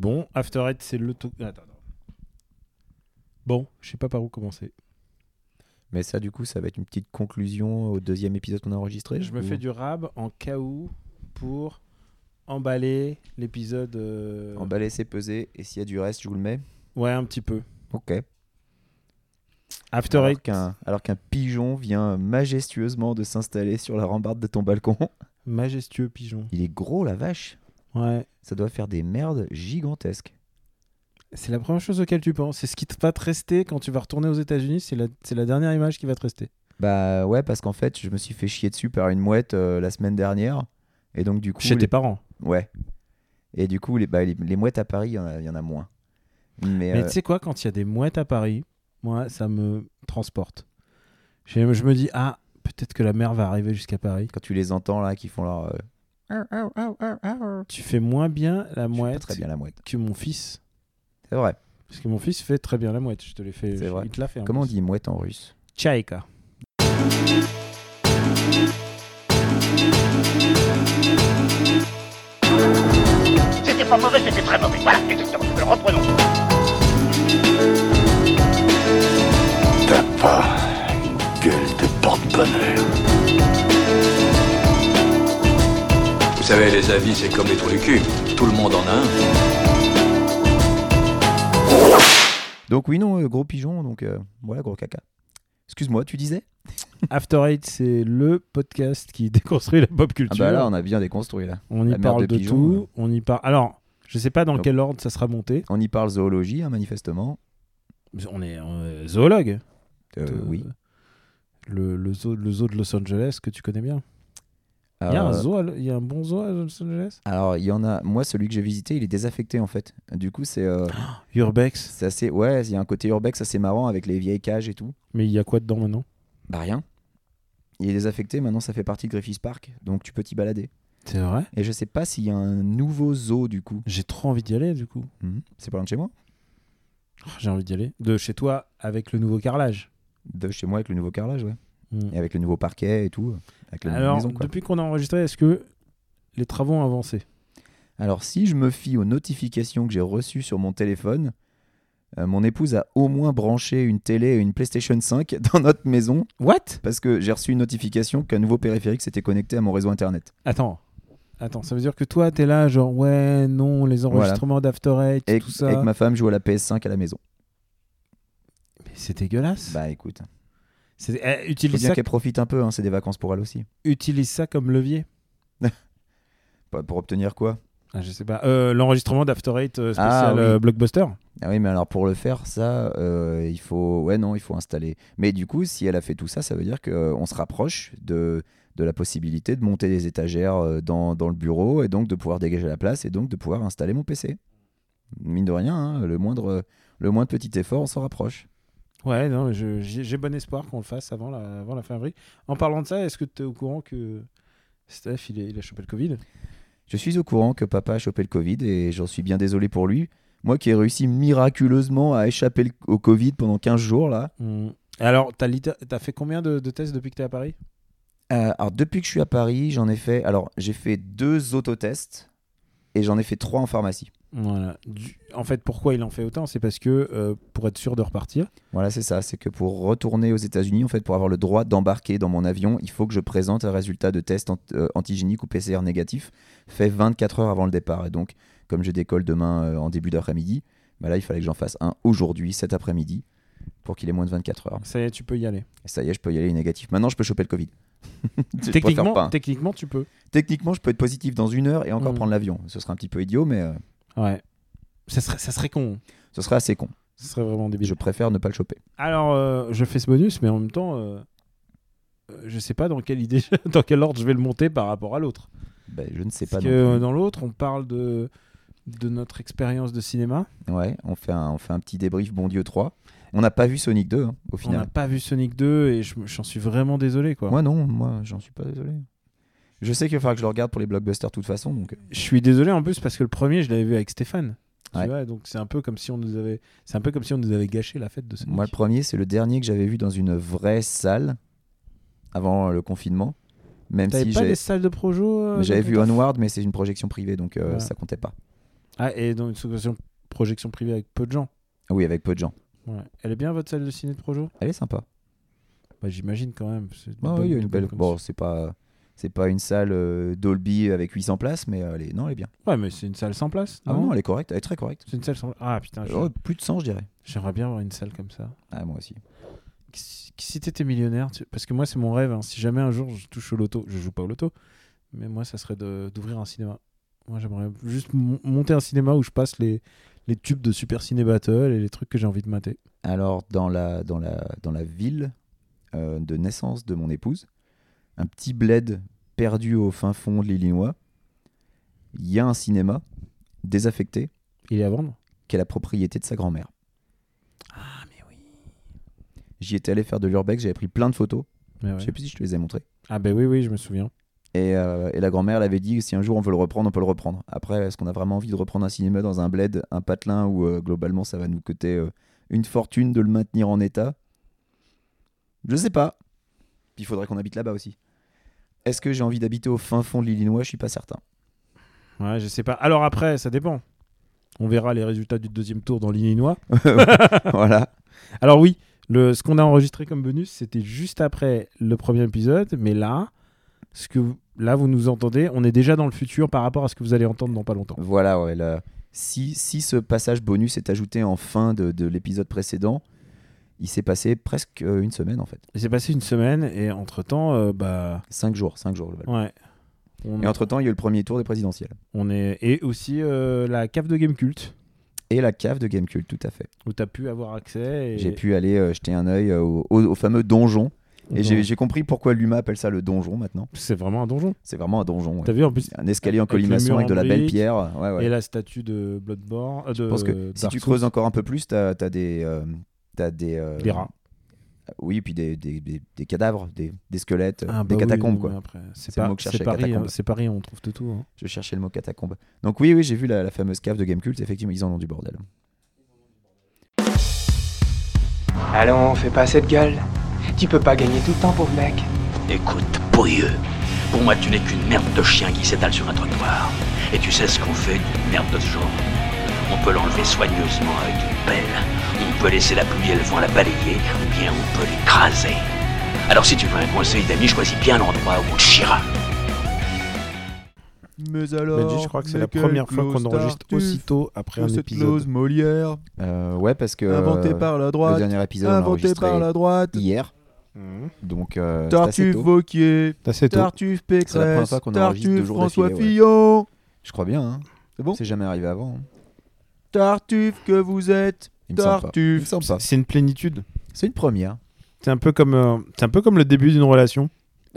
bon. After Eight, c'est le. to- Attends, attends. Bon, je sais pas par où commencer. Mais ça, du coup, ça va être une petite conclusion au deuxième épisode qu'on a enregistré. Je me fais du rab en cas où pour emballer l'épisode. euh, Emballer, c'est peser. Et s'il y a du reste, je vous le mets. Ouais, un petit peu. Ok. After Alors Eight, qu'un alors qu'un pigeon vient majestueusement de s'installer sur la rambarde de ton balcon. majestueux pigeon. Il est gros, la vache. Ouais. Ça doit faire des merdes gigantesques. C'est la première chose auquel tu penses. C'est ce qui va te rester quand tu vas retourner aux États-Unis. C'est la, dernière image qui va te rester. Bah ouais, parce qu'en fait, je me suis fait chier dessus par une mouette euh, la semaine dernière. Et donc, du coup. Chez les- tes parents. Ouais. Et du coup, les, bah, les, les mouettes à Paris, il y, en a- il y en a moins. Mais, Mais euh, tu sais quoi, quand il y a des mouettes à Paris, moi, ça me transporte. Je, je me dis, ah, peut-être que la mer va arriver jusqu'à Paris. quand tu les entends là, qui font leur. euh, Tu fais moins bien la mouette très bien la mouette. que mon fils. C'est vrai. Parce que mon fils fait très bien la mouette. Je te l'ai fait. C'est vrai. Il te l'a fait. en Comment on dit mouette en russe? Tchaïka. C'était pas mauvais, c'était très mauvais. Voilà, exactement. Reprenons. T'as pas une gueule de porte-bonheur. Savez, les avis, c'est comme les trous du cul. Tout le monde en a un. Donc, oui, non, euh, gros pigeon. Donc, euh, voilà, gros caca. Excuse-moi, tu disais? After Eight, c'est le podcast qui déconstruit la pop Ah culture. bah là, on a bien déconstruit là. on y la parle de de, pigeon, tout. On y parle. Alors, je sais pas dans Donc- quel ordre ça sera monté. On y parle zoologie, hein, manifestement. On est euh, zoologue. Euh, Euh, oui. Le, le, zoo, le zoo de Los Angeles que tu connais bien. Il y a un Euh, zoo, à- il y a un bon zoo à Los Angeles? Alors, il y en a. Moi, celui que j'ai visité, il est désaffecté en fait. Du coup, c'est euh, Urbex. c'est assez. Ouais, il y a un côté urbex assez marrant avec les vieilles cages et tout. Mais il y a quoi dedans maintenant? Bah, rien. Il est désaffecté, maintenant ça fait partie de Griffith Park, donc tu peux t'y balader. C'est vrai? Et je sais pas s'il y a un nouveau zoo du coup. J'ai trop envie d'y aller du coup. Mhm. C'est pas loin de chez moi Oh, J'ai envie d'y aller. De chez toi avec le nouveau carrelage. De chez moi avec le nouveau carrelage, ouais. Mm. Et avec le nouveau parquet et tout. Avec la nouvelle Alors, maison, quoi. depuis qu'on a enregistré, est-ce que les travaux ont avancé? Alors, si je me fie aux notifications que j'ai reçues sur mon téléphone, euh, mon épouse a au moins branché une télé et une PlayStation 5 dans notre maison What? Parce que j'ai reçu une notification qu'un nouveau périphérique s'était connecté à mon réseau internet. Attends. Attends, ça veut dire que toi, t'es là, genre, ouais, non, les enregistrements d'After Eight, Et, tout ça. et que ma femme joue à la PS5 à la maison. Mais c'est dégueulasse. Bah écoute, Faut utilise, bien ça, qu'elle profite un peu, hein, c'est des vacances pour elle aussi. utilise ça comme levier. Pas- Pour obtenir quoi? Ah, je sais pas. Euh, L'enregistrement d'After Eight euh, spécial Ah, oui. euh, Blockbuster. Ah oui, mais alors pour le faire, ça, euh, il faut. Ouais, non, il faut installer. Mais du coup, si elle a fait tout ça, ça veut dire qu'on se rapproche de, de la possibilité de monter des étagères euh, dans, dans le bureau et donc de pouvoir dégager la place et donc de pouvoir installer mon PC. Mine de rien, hein, le, moindre, le moindre petit effort, on s'en rapproche. Ouais, non, j'ai bon espoir qu'on le fasse avant la, avant la fin avril. En parlant de ça, est-ce que tu es au courant que Steph, il, est- il a chopé le Covid? Je suis au courant que papa a chopé le Covid et j'en suis bien désolé pour lui. Moi qui ai réussi miraculeusement à échapper le- au Covid pendant 15 jours là. Hmm. Alors, t'as litté- t'as fait combien de, de tests depuis que t'es à Paris? Euh, alors depuis que je suis à Paris, j'en ai fait. Alors j'ai fait deux autotests et j'en ai fait trois en pharmacie. Voilà. Du- En fait, pourquoi il en fait autant C'est parce que euh, pour être sûr de repartir. Voilà, c'est ça. C'est que pour retourner aux États-Unis, en fait, pour avoir le droit d'embarquer dans mon avion, il faut que je présente un résultat de test ant- euh, antigénique ou PCR négatif fait 24 heures avant le départ. Et donc, comme je décolle demain euh, en début d'après-midi, bah là, il fallait que j'en fasse un aujourd'hui, cet après-midi, pour qu'il ait moins de 24 heures. Ça y est, tu peux y aller. Et ça y est, je peux y aller négatif. Maintenant, je peux choper le Covid. Techniquement, pas, hein. techniquement, tu peux. Techniquement, je peux être positif dans une heure et encore Mm. prendre l'avion. Ce serait un petit peu idiot, mais Ouais. Ça serait, ça serait con. ce serait assez con. Ce serait vraiment débile. Je préfère ne pas le choper. Alors, euh, je fais ce bonus, mais en même temps, euh, euh, je sais pas dans quelle idée, dans quel ordre je vais le monter par rapport à l'autre. Ben, je ne sais pas Parce que plus. dans l'autre, on parle de de notre expérience de cinéma. Ouais, on fait, un, on fait un petit débrief Bon Dieu 3. On n'a pas vu Sonic 2 hein, au On final. n'a pas vu Sonic 2 et je- j'en suis vraiment désolé quoi. Moi non, moi j'en suis pas désolé. Je sais qu'il va falloir que je le regarde pour les blockbusters de toute façon. Donc... euh, Je suis désolé en plus parce que le premier, je l'avais vu avec Stéphane. Tu Ouais. vois, donc c'est un peu comme si on nous avait, c'est un peu comme si on nous avait gâché la fête de Sonic. Moi le premier, c'est le dernier que j'avais vu dans une vraie salle avant euh, le confinement. Même si pas des salles de projo euh, j'avais vu Onward, mais c'est une projection privée donc euh, Ouais. ça comptait pas. Ah, et dans une projection privée avec peu de gens. Oui, avec peu de gens. Ouais. Elle est bien votre salle de ciné de Projo? Elle est sympa. bah, J'imagine quand même. Ah oui, il y a une belle. Bon, c'est pas. C'est pas une salle euh, Dolby avec 800 places, mais elle est... non, elle est bien. Ouais, mais c'est une salle sans place. Ah non, elle est correcte, elle est très correcte. C'est une salle sans. Ah putain, je- Oh, plus de 100, je dirais. j'aimerais bien avoir une salle comme ça. Ah, moi aussi. Si t'étais millionnaire, tu- parce que moi c'est mon rêve, hein. si jamais un jour je touche au loto, je joue pas au loto, mais moi ça serait de- d'ouvrir un cinéma. Moi j'aimerais juste mon- monter un cinéma où je passe les, les tubes de Super Ciné Battle et les trucs que j'ai envie de mater. Alors, dans la, dans la, dans la ville euh, de naissance de mon épouse, un petit bled perdu au fin fond de l'Illinois, il y a un cinéma désaffecté Il est à vendre? Qui est la propriété de sa grand-mère. Ah mais oui. J'y étais allé faire de l'urbex, j'avais pris plein de photos. Ouais. Je sais plus si je te les ai montrées. Ah ben oui, oui, je me souviens. Et, euh, et la grand-mère elle avait dit si un jour on veut le reprendre, on peut le reprendre. Après, est-ce qu'on a vraiment envie de reprendre un cinéma dans un bled, un patelin où euh, globalement ça va nous coûter euh, une fortune de le maintenir en état? Je sais pas. Puis il faudrait qu'on habite là-bas aussi. Est-ce que j'ai envie d'habiter au fin fond de l'Illinois? Je suis pas certain. Ouais, je sais pas. Alors après, ça dépend. On verra les résultats du deuxième tour dans l'Illinois. voilà. Alors oui, le, ce qu'on a enregistré comme bonus, c'était juste après le premier épisode, mais là, ce que vous- là vous nous entendez, on est déjà dans le futur par rapport à ce que vous allez entendre dans pas longtemps. Voilà, ouais. là. Si, si ce passage bonus est ajouté en fin de, de l'épisode précédent, il s'est passé presque euh, une semaine en fait. Il s'est passé une semaine et entre temps, bah Cinq jours, cinq jours. globalement. ouais. On, Et entre temps, il y a eu le premier tour des présidentielles. on est et aussi euh, la cave de Game Cult Et la cave de Gamecult, tout à fait. où tu as pu avoir accès. Et... J'ai pu aller euh, jeter un œil euh, au, au- au fameux donjon. Et j'ai compris pourquoi l'UMA appelle ça le donjon maintenant. C'est vraiment un donjon. C'est vraiment un donjon. ouais. T'as vu en plus Un escalier en le colimaçon avec de la belle pierre. Ouais, et la statue de Bloodborne. euh, de Je pense que si tu creuses encore un peu plus, t'as as des. euh, t'as des euh, des rats. Oui, puis des, des, des- des cadavres, des, des squelettes, des bah oui, catacombes. quoi. C'est le pas- mot que je c'est cherchais, Paris, catacombe. c'est Paris, on trouve de tout. hein. Je cherchais le mot catacombe. Donc oui, oui, j'ai vu la, la fameuse cave de Gamecult. Effectivement, ils en ont du bordel. Allons, fais pas cette gueule. Tu peux pas gagner tout le temps, pauvre mec. Écoute, pourrieux, pour moi tu n'es qu'une merde de chien qui s'étale sur un trottoir. Et tu sais ce qu'on fait d'une merde de ce genre On peut l'enlever soigneusement avec une pelle, on peut laisser la pluie et le vent la balayer, ou bien on peut l'écraser. Alors si tu veux un conseil d'ami, choisis bien l'endroit où on te chiera. Mais alors, Benji, je crois que c'est la première fois qu'on enregistre aussitôt après un épisode. Molière, Euh, ouais, parce que inventée euh, par la le droite, dernier épisode, enregistré par la droite. hier. Donc, euh, Tartuffe. Vauquier. Tartuffe C'est la première Pécresse, fois qu'on enregistre deux Tartuffe François ouais. Fillon, Je crois bien. Hein. C'est bon C'est jamais arrivé avant. hein. Tartuffe que vous êtes, Tartuffe. C'est une plénitude. C'est une première. C'est un peu comme, euh, c'est un peu comme le début d'une relation.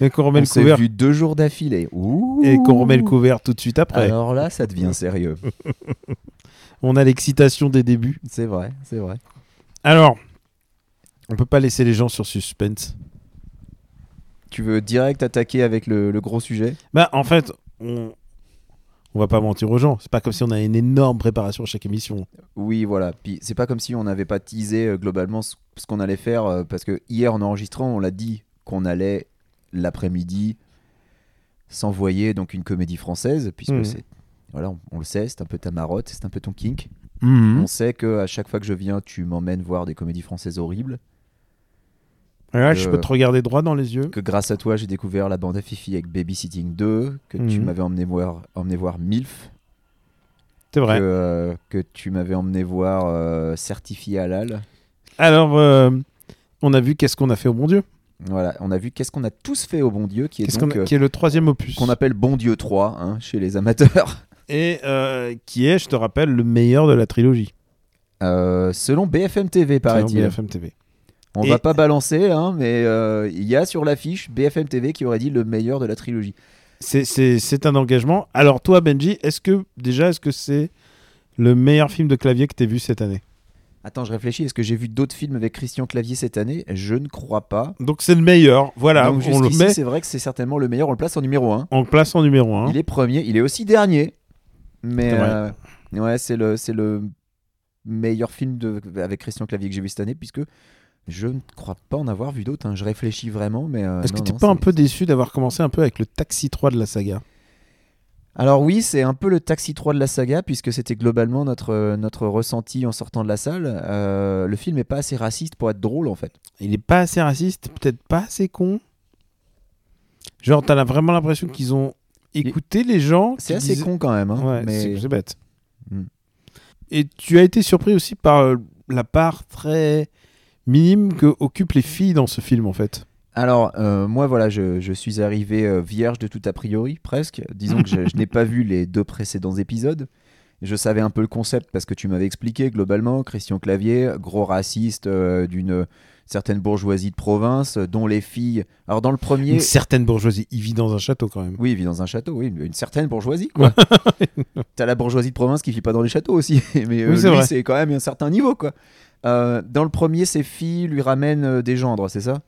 et qu'on remet On le couvert vu deux jours d'affilée. Et qu'on remet le couvert tout de suite après. Alors là, ça devient sérieux. On a l'excitation des débuts. c'est vrai, c'est vrai. Alors, on peut pas laisser les gens sur suspense. Tu veux direct attaquer avec le, le gros sujet? Bah, en fait, on, on va pas mentir aux gens. C'est pas comme si on a une énorme préparation à chaque émission. Oui, voilà. Puis c'est pas comme si on n'avait pas teasé euh, globalement ce, ce qu'on allait faire euh, parce que hier en enregistrant, on l'a dit qu'on allait l'après-midi s'envoyer donc une comédie française puisque Mhm. c'est voilà, on, on le sait, c'est un peu ta marotte, c'est un peu ton kink. Mhm. On sait que à chaque fois que je viens, tu m'emmènes voir des comédies françaises horribles. Je peux te regarder droit dans les yeux. Que grâce à toi, j'ai découvert la bande à Fifi avec Babysitting 2, que tu Mhm. m'avais emmené voir, emmené voir MILF, C'est vrai. que, euh, que tu m'avais emmené voir euh, Certifié Halal. Alors, euh, on a vu qu'est-ce qu'on a fait au bon Dieu. Voilà, on a vu qu'est-ce qu'on a tous fait au bon Dieu, qui est a- euh, qui est le troisième opus. qu'on appelle Bon Dieu 3 hein, chez les amateurs. Et qui est, je te rappelle, le meilleur de la trilogie. Selon BFM TV, paraît-il. BFM TV. On Et- va pas balancer, hein, mais euh, il y a sur l'affiche BFM TV qui aurait dit le meilleur de la trilogie. C'est- un engagement. Alors, toi, Benji, est-ce que, déjà, est-ce que c'est le meilleur film de clavier que tu vu cette année? Attends, je réfléchis. Est-ce que j'ai vu d'autres films avec Christian Clavier cette année? Je ne crois pas. Donc, c'est le meilleur. Voilà, Donc on le met, c'est vrai que c'est certainement le meilleur. On le place en numéro 1. on le place en numéro 1. Il est premier. Il est aussi dernier. Mais euh, ouais, c'est le, le meilleur film de, avec Christian Clavier que j'ai vu cette année, puisque je ne crois pas en avoir vu d'autres. hein. Je réfléchis vraiment, mais. euh, Est-ce que t'es pas un peu déçu d'avoir commencé un peu avec le Taxi 3 de la saga? Alors oui, c'est un peu le Taxi 3 de la saga, puisque c'était globalement notre, euh, notre ressenti en sortant de la salle. Euh, le film est pas assez raciste pour être drôle, en fait. Il est pas assez raciste, peut-être pas assez con. Genre, t'as la- vraiment l'impression qu'ils ont écouté les gens. C'est assez disaient- con quand même. hein, Ouais, mais... c'est bête. Hmm. Et tu as été surpris aussi par la part très minime que occupent les filles dans ce film, en fait. Alors, euh, moi, voilà, je, je suis arrivé euh, vierge de tout a priori, presque. Disons que je, je n'ai pas vu les deux précédents épisodes. Je savais un peu le concept parce que tu m'avais expliqué globalement. Christian Clavier, gros raciste euh, d'une certaine bourgeoisie de province, dont les filles. Alors, dans le premier. Une certaine bourgeoisie. Il vit dans un château, quand même. Oui, il vit dans un château, oui, une certaine bourgeoisie. quoi. T'as la bourgeoisie de province qui vit pas dans les châteaux aussi, mais Oui, c'est quand même un certain niveau, quoi. Euh, dans le premier, ses filles lui ramènent euh, des gendres, c'est ça?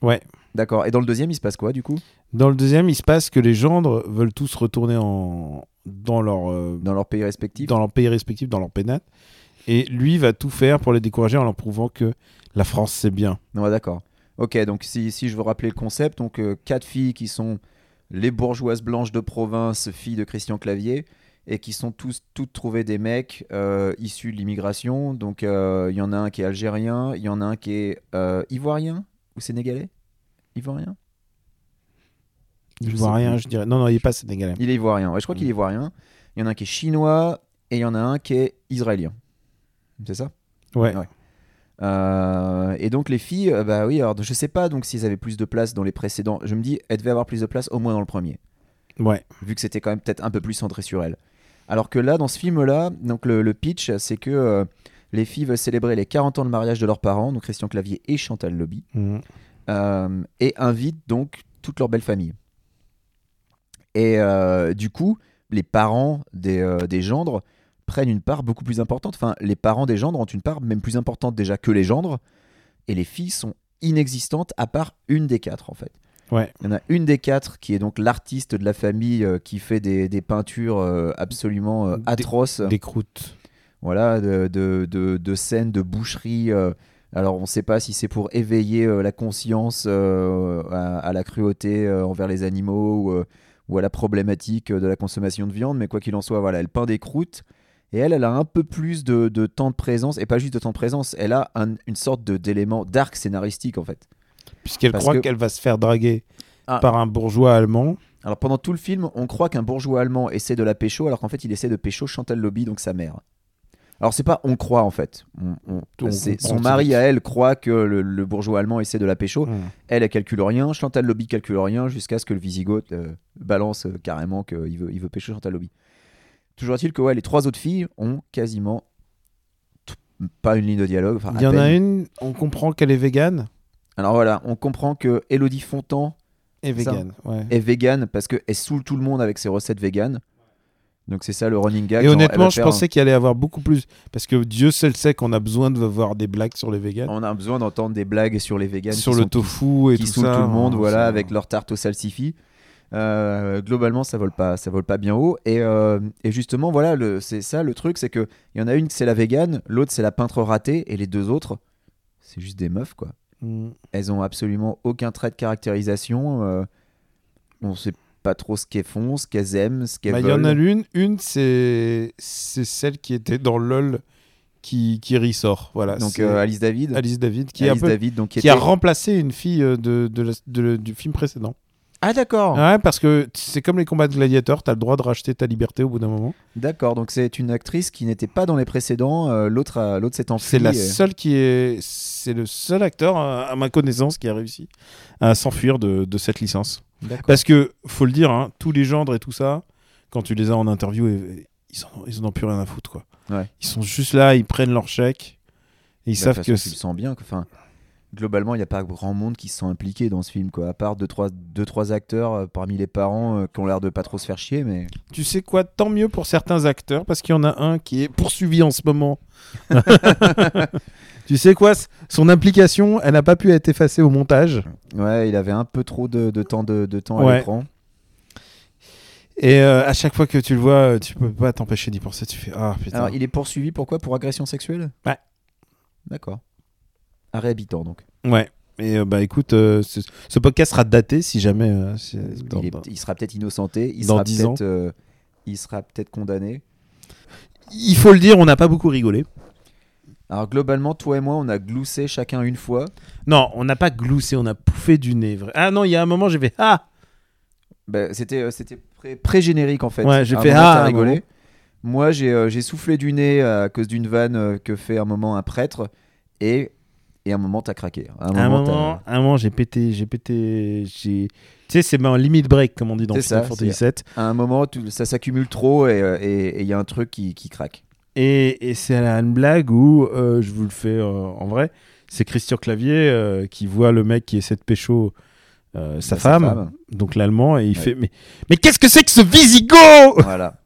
Ouais. D'accord. Et dans le deuxième, il se passe quoi, du coup? Dans le deuxième, il se passe que les gendres veulent tous retourner en... dans, leur, euh, Dans leur pays respectif? dans leur pays respectif, dans leur pénate. Et lui va tout faire pour les décourager en leur prouvant que la France, c'est bien. Ouais, d'accord. Ok, donc si, si je veux rappeler le concept, donc euh, quatre filles qui sont les bourgeoises blanches de province, filles de Christian Clavier, et qui sont tous toutes trouvées des mecs euh, issus de l'immigration. Donc euh, il y en a un qui est algérien, il y en a un qui est euh, ivoirien ou sénégalais? Ivoirien? Je Je dirais. Non, non, il est pas sénégalais. Il est ivoirien, ouais, je crois qu'il est ivoirien. Il y en a un qui est chinois et il y en a un qui est israélien. C'est ça? Ouais. Ouais. Euh, et donc les filles, euh, bah oui, alors je sais pas donc s'ils avaient plus de place dans les précédents. Je me dis, elles devaient avoir plus de place au moins dans le premier, Ouais. vu que c'était quand même peut-être un peu plus centré sur elles. Alors que là, dans ce film-là, donc le, le pitch, c'est que euh, les filles veulent célébrer les 40 ans de mariage de leurs parents, donc Christian Clavier et Chantal Lobby, Mhm. euh, et invitent donc toute leur belle famille. Et euh, du coup, les parents des, des gendres prennent une part beaucoup plus importante. Enfin, les parents des gendres ont une part même plus importante déjà que les gendres. Et les filles sont inexistantes à part une des quatre, en fait. Ouais. Il y en a une des quatre qui est donc l'artiste de la famille euh, qui fait des, des peintures euh, absolument euh, atroces Des croûtes. voilà, de, de, de- de scènes de boucherie. euh, alors, on ne sait pas si c'est pour éveiller la conscience à, à la cruauté envers les animaux ou, ou à la problématique de la consommation de viande, mais quoi qu'il en soit, voilà, elle peint des croûtes. Et elle, elle a un peu plus de, de temps de présence, et pas juste de temps de présence, elle a un- une sorte d'élément d'arc scénaristique en fait. Puisqu'elle Parce croit que- qu'elle va se faire draguer Ah. par un bourgeois allemand. Alors pendant tout le film, on croit qu'un bourgeois allemand essaie de la pécho, alors qu'en fait il essaie de pécho Chantal Lobby, donc sa mère. Alors c'est pas on croit en fait. On- on- On c'est- comprend son mari à elle croit que le, le bourgeois allemand essaie de la pécho. Mhm. Elle, elle calcule rien. Chantal Lobby calcule rien jusqu'à ce que le Visigoth euh, balance euh, carrément qu'il veut, il veut pécho Chantal Lobby. Toujours est-il que ouais, les trois autres filles ont quasiment t- pas une ligne de dialogue. enfin, à Il y en a une, on comprend qu'elle est végane. Alors voilà, on comprend que Elodie Fontan Et Ça. végane, ouais. est végane parce qu'elle saoule tout le monde avec ses recettes véganes. Donc c'est ça le running gag. Et honnêtement, je pensais qu'il allait y avoir beaucoup plus. Parce que Dieu seul sait qu'on a besoin de voir des blagues sur les véganes. On a besoin d'entendre des blagues sur les véganes sur le tofu et qui tout ça. tout le monde, hein, voilà, ça- avec leur tarte au salsifis. Euh, globalement, ça vole pas, ça vole pas bien haut. Et, euh, et justement, voilà, c'est ça le truc, c'est que il y en a une c'est la végane, l'autre c'est la peintre ratée, et les deux autres, c'est juste des meufs quoi. Mm. Elles ont absolument aucun trait de caractérisation. euh, on sait pas trop ce qu'elles font, ce qu'elles aiment, ce qu'elles Bah, Il y en a l'une, une c'est c'est celle qui était dans LOL qui, qui ressort. Voilà, Donc euh, Alice David, Alice David qui, Alice peu- David, donc qui, qui a remplacé une fille euh, de, de la- de- du film précédent. Ah d'accord, Ouais, parce que c'est comme les combats de gladiateurs, t'as le droit de racheter ta liberté au bout d'un moment. d'accord. Donc c'est une actrice qui n'était pas dans les précédents. euh, l'autre, a- l'autre s'est enfui. C'est la et- seule qui est, c'est le seul acteur à, à ma connaissance qui a réussi à s'enfuir de, de cette licence. D'accord. Parce que faut le dire, hein, tous les gendres et tout ça, quand tu les as en interview, ils en, ont- ils en ont plus rien à foutre quoi. Ouais. Ils sont juste là, ils prennent leur chèque, et ils Bah, savent que tu le sens bien. Enfin, globalement, il n'y a pas grand monde qui se sent impliqué dans ce film, quoi. À part deux trois, deux, trois acteurs euh, parmi les parents euh, qui ont l'air de pas trop se faire chier, mais tu sais quoi, tant mieux pour certains acteurs parce qu'il y en a un qui est poursuivi en ce moment. tu sais quoi, son implication, elle n'a pas pu être effacée au montage. ouais, il avait un peu trop de, de temps de, de temps à Ouais. l'écran. Et euh, à chaque fois que tu le vois, tu peux pas t'empêcher d'y penser. Tu fais ah putain. Alors, il est poursuivi pourquoi Pour agression sexuelle? Ouais. D'accord. Arrêt habitant donc. Ouais. Et euh, bah écoute, euh, ce, ce podcast sera daté si jamais. euh, dans- il, est- dans- il sera peut-être innocenté, il dans sera 10 ans. peut-être euh, il sera peut-être condamné. Il faut le dire, on n'a pas beaucoup rigolé. Alors globalement, toi et moi, on a gloussé chacun une fois. Non, on n'a pas gloussé, on a pouffé du nez. vrai. Ah non, il y a un moment, j'ai fait Ah Bah, c'était euh, c'était pré- pré-générique en fait. Ouais, j'ai À un fait moment, ah, t'as à un rigolé. moment. Moi, j'ai euh, j'ai soufflé du nez à cause d'une vanne euh, que fait un moment un prêtre et et à un moment t'as craqué. À un un moment, moment, un moment, j'ai pété, j'ai pété, j'ai. Tu sais, c'est ma limit break, comme on dit dans Final Fantasy VII. à un moment, tout- ça s'accumule trop et euh, il y a un truc qui, qui craque. Et, et c'est une blague où, euh, je vous le fais euh, en vrai, c'est Christian Clavier euh, qui voit le mec qui essaie de pécho euh, sa, Bah, sa femme, femme. donc l'allemand, et il Ouais. fait Mais, mais qu'est-ce que c'est que ce Visigoth voilà.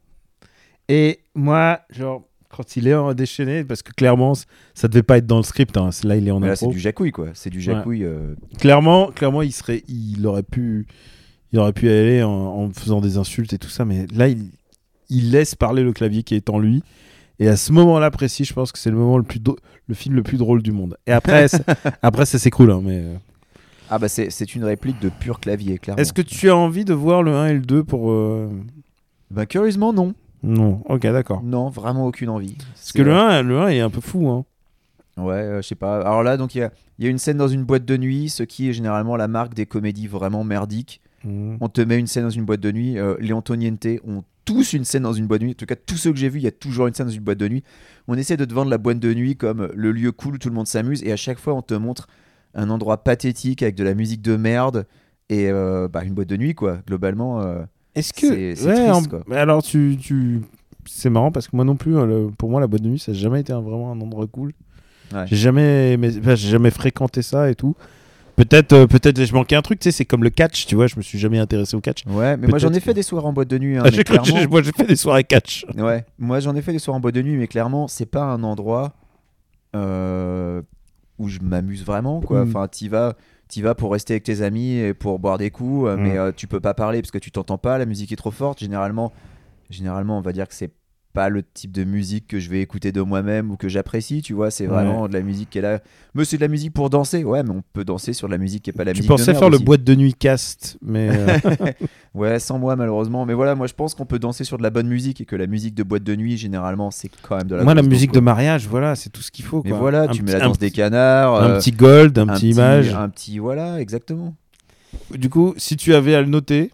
Et moi, genre, quand il est en déchaîné, parce que clairement, ça devait pas être dans le script, hein, là il est en Mais là, c'est du jacouille quoi. C'est du jacouille. euh, Clairement, clairement, il serait, il aurait pu, il aurait pu y aller en, en faisant des insultes et tout ça, mais là, il, il laisse parler le clavier qui est en lui. Et à ce moment-là précis, je pense que c'est le moment le plus, le film le plus drôle du monde. Et après, c'est- après ça s'écroule. hein, mais euh. Ah bah c'est c'est une réplique de pur clavier clairement. est-ce que tu as envie de voir le 1 et le 2 pour euh, Bah curieusement non. Non. Ok, d'accord. Non, vraiment aucune envie. Parce que le 1, le 1 est un peu fou. Hein. Ouais, euh, je sais pas. Alors là, donc il y a, y a une scène dans une boîte de nuit, ce qui est généralement la marque des comédies vraiment merdiques. Mhm. On te met une scène dans une boîte de nuit. Euh, les Antoniente ont tous une scène dans une boîte de nuit. En tout cas, tous ceux que j'ai vus, il y a toujours une scène dans une boîte de nuit. On essaie de te vendre la boîte de nuit comme le lieu cool où tout le monde s'amuse. Et à chaque fois, on te montre un endroit pathétique avec de la musique de merde et euh, bah, une boîte de nuit, quoi. Globalement, euh, Est-ce que. C'est- ouais, triste, quoi. Alors, tu. tu... C'est marrant parce que moi non plus, hein, le- pour moi, la boîte de nuit, ça n'a jamais été un- vraiment un endroit cool. Ouais. J'ai jamais, aimé- enfin, j'ai jamais fréquenté ça et tout. Peut-être, euh, peut-être, je manquais un truc. Tu sais, c'est comme le catch. Tu vois, je me suis jamais intéressé au catch. ouais. Mais moi, j'en ai fait que- des soirées en boîte de nuit. hein, Ah, mais clairement- moi, j'ai fait des soirées catch. Ouais, moi j'en ai fait des soirées en boîte de nuit, mais clairement, c'est pas un endroit euh, où je m'amuse vraiment. Quoi. Mm. Enfin, t'y vas, t'y vas pour rester avec tes amis et pour boire des coups, euh, Mm. mais euh, tu peux pas parler parce que tu t'entends pas, la musique est trop forte. Généralement, généralement on va dire que c'est pas le type de musique que je vais écouter de moi-même ou que j'apprécie, tu vois, c'est Ouais. vraiment de la musique qui est là. Mais c'est de la musique pour danser, ouais, mais on peut danser sur de la musique qui est pas la Tu musique de pensais faire le boîte de nuit cast, mais euh, Ouais, sans moi malheureusement. Mais voilà, moi je pense qu'on peut danser sur de la bonne musique et que la musique de boîte de nuit, généralement, c'est quand même de la moi, la musique de mariage, voilà, c'est tout ce qu'il faut. Mais quoi. voilà, Un tu mets la danse des canards. Un euh, petit gold, un, petit image. Un petit, voilà, exactement. Du coup, si tu avais à le noter,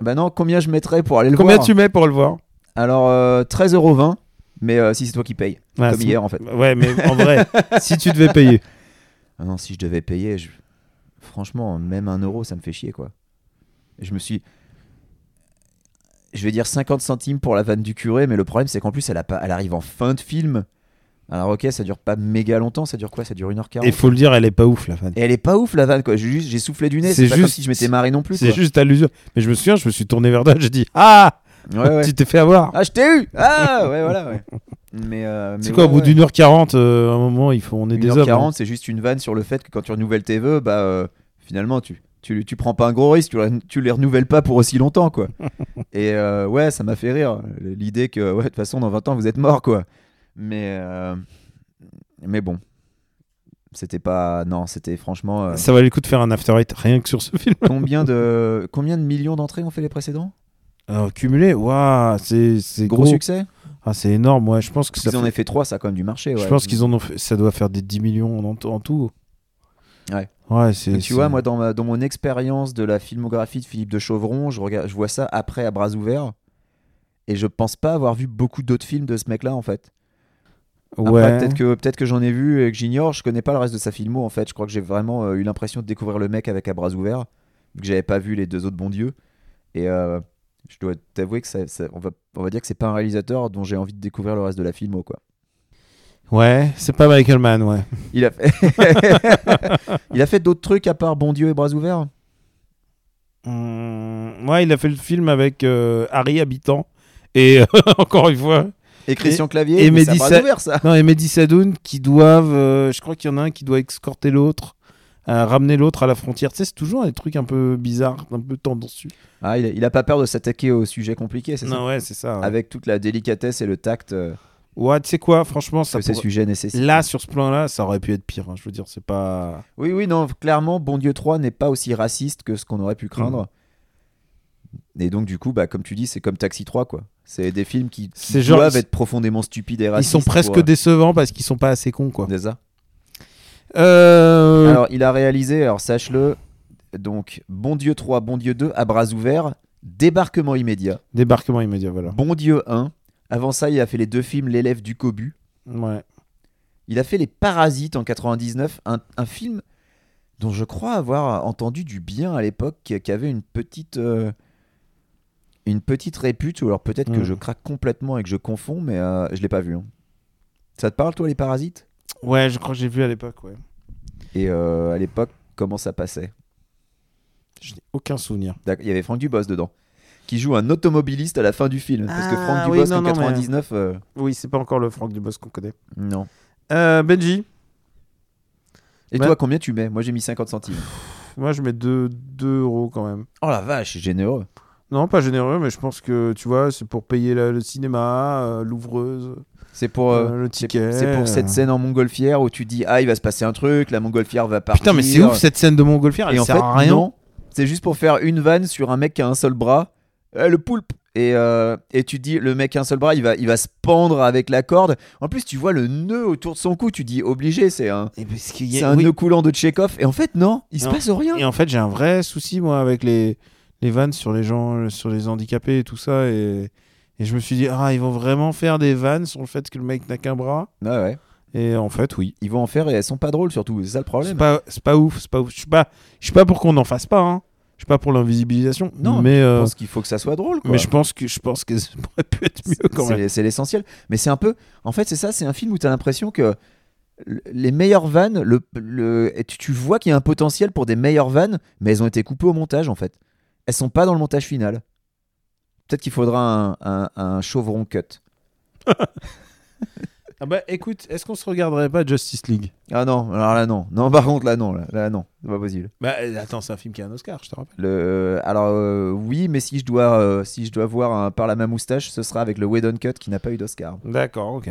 Bah non, combien je mettrais pour aller le combien voir tu mets pour le voir? Alors, euh, 13,20€, mais euh, si c'est toi qui payes. Ah, comme hier en fait. Ouais, mais en vrai, si tu devais payer. Ah non, si je devais payer, je- franchement, même un euro, ça me fait chier quoi. Je me suis. Je vais dire 50 centimes pour la vanne du curé, mais le problème c'est qu'en plus elle, a pas... elle arrive en fin de film. Alors ok, ça dure pas méga longtemps, ça dure quoi? Ça dure 1h40. Et faut le dire, elle est pas ouf la fan. Et elle est pas ouf la vanne quoi. J'ai juste soufflé du nez. C'est pas comme juste- si je m'étais marré non plus. C'est juste allusion. Mais je me souviens, je me suis tourné vers toi, j'ai dit Ah Ouais, ouais. Tu t'es fait avoir. Ah, je t'ai eu Ah, ouais, voilà, ouais. Mais, euh, c'est quoi, ouais, au bout ouais. d'une heure quarante, euh, à un moment, il faut, on est des hommes. 1h40, hein. c'est juste une vanne sur le fait que quand tu renouvelles tes vœux, bah, euh, finalement, tu, tu, tu prends pas un gros risque, tu, tu les renouvelles pas pour aussi longtemps, quoi. Et euh, ouais, ça m'a fait rire, l'idée que, ouais, de toute façon, dans 20 ans, vous êtes mort, quoi. Mais, mais bon. C'était pas. Non, c'était franchement. Ça valait le coup de faire un after rien que sur ce film. combien, de, combien de millions d'entrées ont fait les précédents? Euh, cumulé, waouh, c'est Gros, gros. succès Ah, c'est énorme, ouais. Je pense que ça Ils en fait- ont fait 3, ça a quand même du marché. Je ouais. pense qu'ils en ont fait... Ça doit faire des 10 millions en, en tout. Ouais. Ouais, c'est. Tu vois, moi, dans, ma- dans mon expérience de la filmographie de Philippe de Chauvron, je, regarde, je vois ça après à bras ouverts. Et je pense pas avoir vu beaucoup d'autres films de ce mec-là, en fait. Ouais. peut-être que, peut-être que j'en ai vu et que j'ignore. Je connais pas le reste de sa filmo, en fait. Je crois que j'ai vraiment euh, eu l'impression de découvrir le mec avec à bras ouverts, vu que j'avais pas vu les deux autres bons dieux. Et euh, je dois t'avouer que ça, ça- on, va, on va dire que c'est pas un réalisateur dont j'ai envie de découvrir le reste de la filmo, quoi. Ouais, c'est pas Michael Mann, ouais. Il a fait, il a fait d'autres trucs à part Bon Dieu et bras ouverts? Hum, ouais, il a fait le film avec euh, Harry Habitant. Et encore une fois. Et Christian Clavier, et ça. Non, et Mehdi Sadoun qui doivent. euh, je crois qu'il y en a un qui doit escorter l'autre, euh, ramener l'autre à la frontière. Tu sais, c'est toujours des trucs un peu bizarres, un peu tendancieux. Ah, il, a, il a pas peur de s'attaquer au sujet compliqué, c'est ça Non, ouais, c'est ça. ouais. Avec toute la délicatesse et le tact euh, Ouais, tu sais quoi, franchement, ça que ces sujets nécessitent. Là, sur ce plan-là, ça aurait pu être pire. hein. Je veux dire, c'est pas. Oui, oui, non, clairement, Bon Dieu 3 n'est pas aussi raciste que ce qu'on aurait pu craindre. Et donc, du coup, bah, comme tu dis, c'est comme Taxi 3, quoi. C'est des films qui, qui genre- doivent être profondément stupides et Ils racistes. sont presque pour, décevants parce qu'ils sont pas assez cons, quoi. c'est ça. Euh, Alors, il a réalisé, alors sache-le, donc Bon Dieu 3, Bon Dieu 2, à bras ouverts, Débarquement immédiat, Débarquement immédiat, voilà. Bon Dieu 1. Avant ça, il a fait les deux films L'élève du Cobu. Ouais. Il a fait Les Parasites en 99, un, un film dont je crois avoir entendu du bien à l'époque, qui, qui avait une petite, euh, une petite répute, ou alors peut-être que je craque complètement et que je confonds, mais euh, je l'ai pas vu. hein. Ça te parle, toi, Les Parasites? Ouais, je crois que j'ai vu à l'époque, ouais. Et euh, à l'époque, comment ça passait? Je n'ai aucun souvenir. D'accord, Il y avait Franck Dubos dedans, qui joue un automobiliste à la fin du film. parce que Ah, Franck oui, Dubos, non, en non, mais- 99, euh, Oui, c'est pas encore le Franck Dubos qu'on connaît. non. Euh, Benji, Et Bah- toi, combien tu mets? Moi, j'ai mis 50 centimes. moi je mets 2 euros quand même. Oh la vache, c'est généreux. Non, pas généreux, mais je pense que tu vois, c'est pour payer la- le cinéma, euh, l'ouvreuse, C'est pour, euh, euh, le c'est- ticket. c'est pour cette euh. scène en montgolfière où tu dis ah il va se passer un truc, la montgolfière va partir. Putain, mais c'est ouf cette scène de Montgolfière, elle Et en sert fait à rien. non, c'est juste pour faire une vanne sur un mec qui a un seul bras, Eh, le poulpe. Et, euh, et tu dis le mec qui a un seul bras, il va, il va se pendre avec la corde. En plus tu vois le nœud autour de son cou, tu dis obligé, c'est un, c'est un oui. nœud coulant de Tchekhov. Et en fait non, il se passe rien. Et en fait, j'ai un vrai souci, moi, avec les, les vannes sur les gens, sur les handicapés et tout ça. Et, et je me suis dit, ah, ils vont vraiment faire des vannes sur le fait que le mec n'a qu'un bras. Ouais, ouais. Et en fait, oui. Ils vont en faire et elles sont pas drôles surtout, c'est ça le C'est problème. pas, c'est pas ouf. C'est pas ouf. Je suis pas, je suis pas pour qu'on n'en fasse pas. Hein. Je suis pas pour l'invisibilisation. Non, mais, Je euh, pense qu'il faut que ça soit drôle. quoi. mais je pense que, je pense que ça pourrait pu être mieux quand même. C'est l'essentiel. Mais c'est un peu. En fait, c'est ça, c'est un film où tu as l'impression que les meilleures vannes, le, le, tu vois qu'il y a un potentiel pour des meilleures vannes, mais elles ont été coupées au montage en fait. Elles sont pas dans le montage final. Peut-être qu'il faudra un, un, un chauvron cut. Ah bah écoute, est-ce qu'on se regarderait pas Justice League? Ah non, alors là non. Non, par contre, là non, là, là, non, c'est pas possible. Bah euh, attends, c'est un film qui a un Oscar, je te rappelle. Le, euh, alors euh, oui, mais si je dois, euh, si je dois voir un par la ma moustache, ce sera avec le Whedon Cut qui n'a pas eu d'Oscar. D'accord, ok.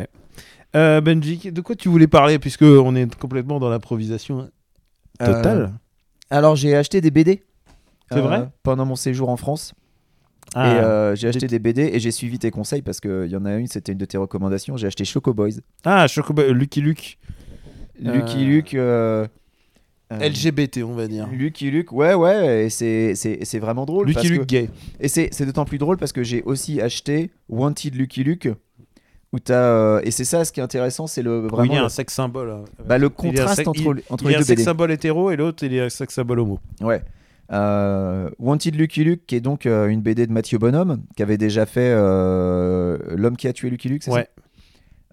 Euh, Benji, de quoi tu voulais parler puisque on est complètement dans l'improvisation totale Euh, alors j'ai acheté des BD. C'est euh, vrai? Pendant mon séjour en France. Ah, Et euh, j'ai acheté des BD et j'ai suivi tes conseils parce qu'il y en a une, c'était une de tes recommandations. J'ai acheté Choco Boys. ah Chocobo- euh, Lucky Luke. Lucky Euh, Luke. euh, euh, LGBT, on va dire. Lucky Luke, ouais, ouais, et c'est, c'est, c'est vraiment drôle. Lucky parce Luke que- gay. Et c'est, c'est d'autant plus drôle parce que j'ai aussi acheté Wanted Lucky Luke. Où t'as, euh, et c'est ça ce qui est intéressant, c'est le, Où vraiment il y a le, un sex symbole. bah, le Il y a un contraste sex- entre, il- entre il y les a un deux sex BD. symbole hétéro et l'autre il y a un sex symbole homo. Ouais. Euh, Wanted Lucky Luke, qui est donc euh, une BD de Mathieu Bonhomme, qui avait déjà fait euh, L'homme qui a tué Lucky Luke, c'est Ouais.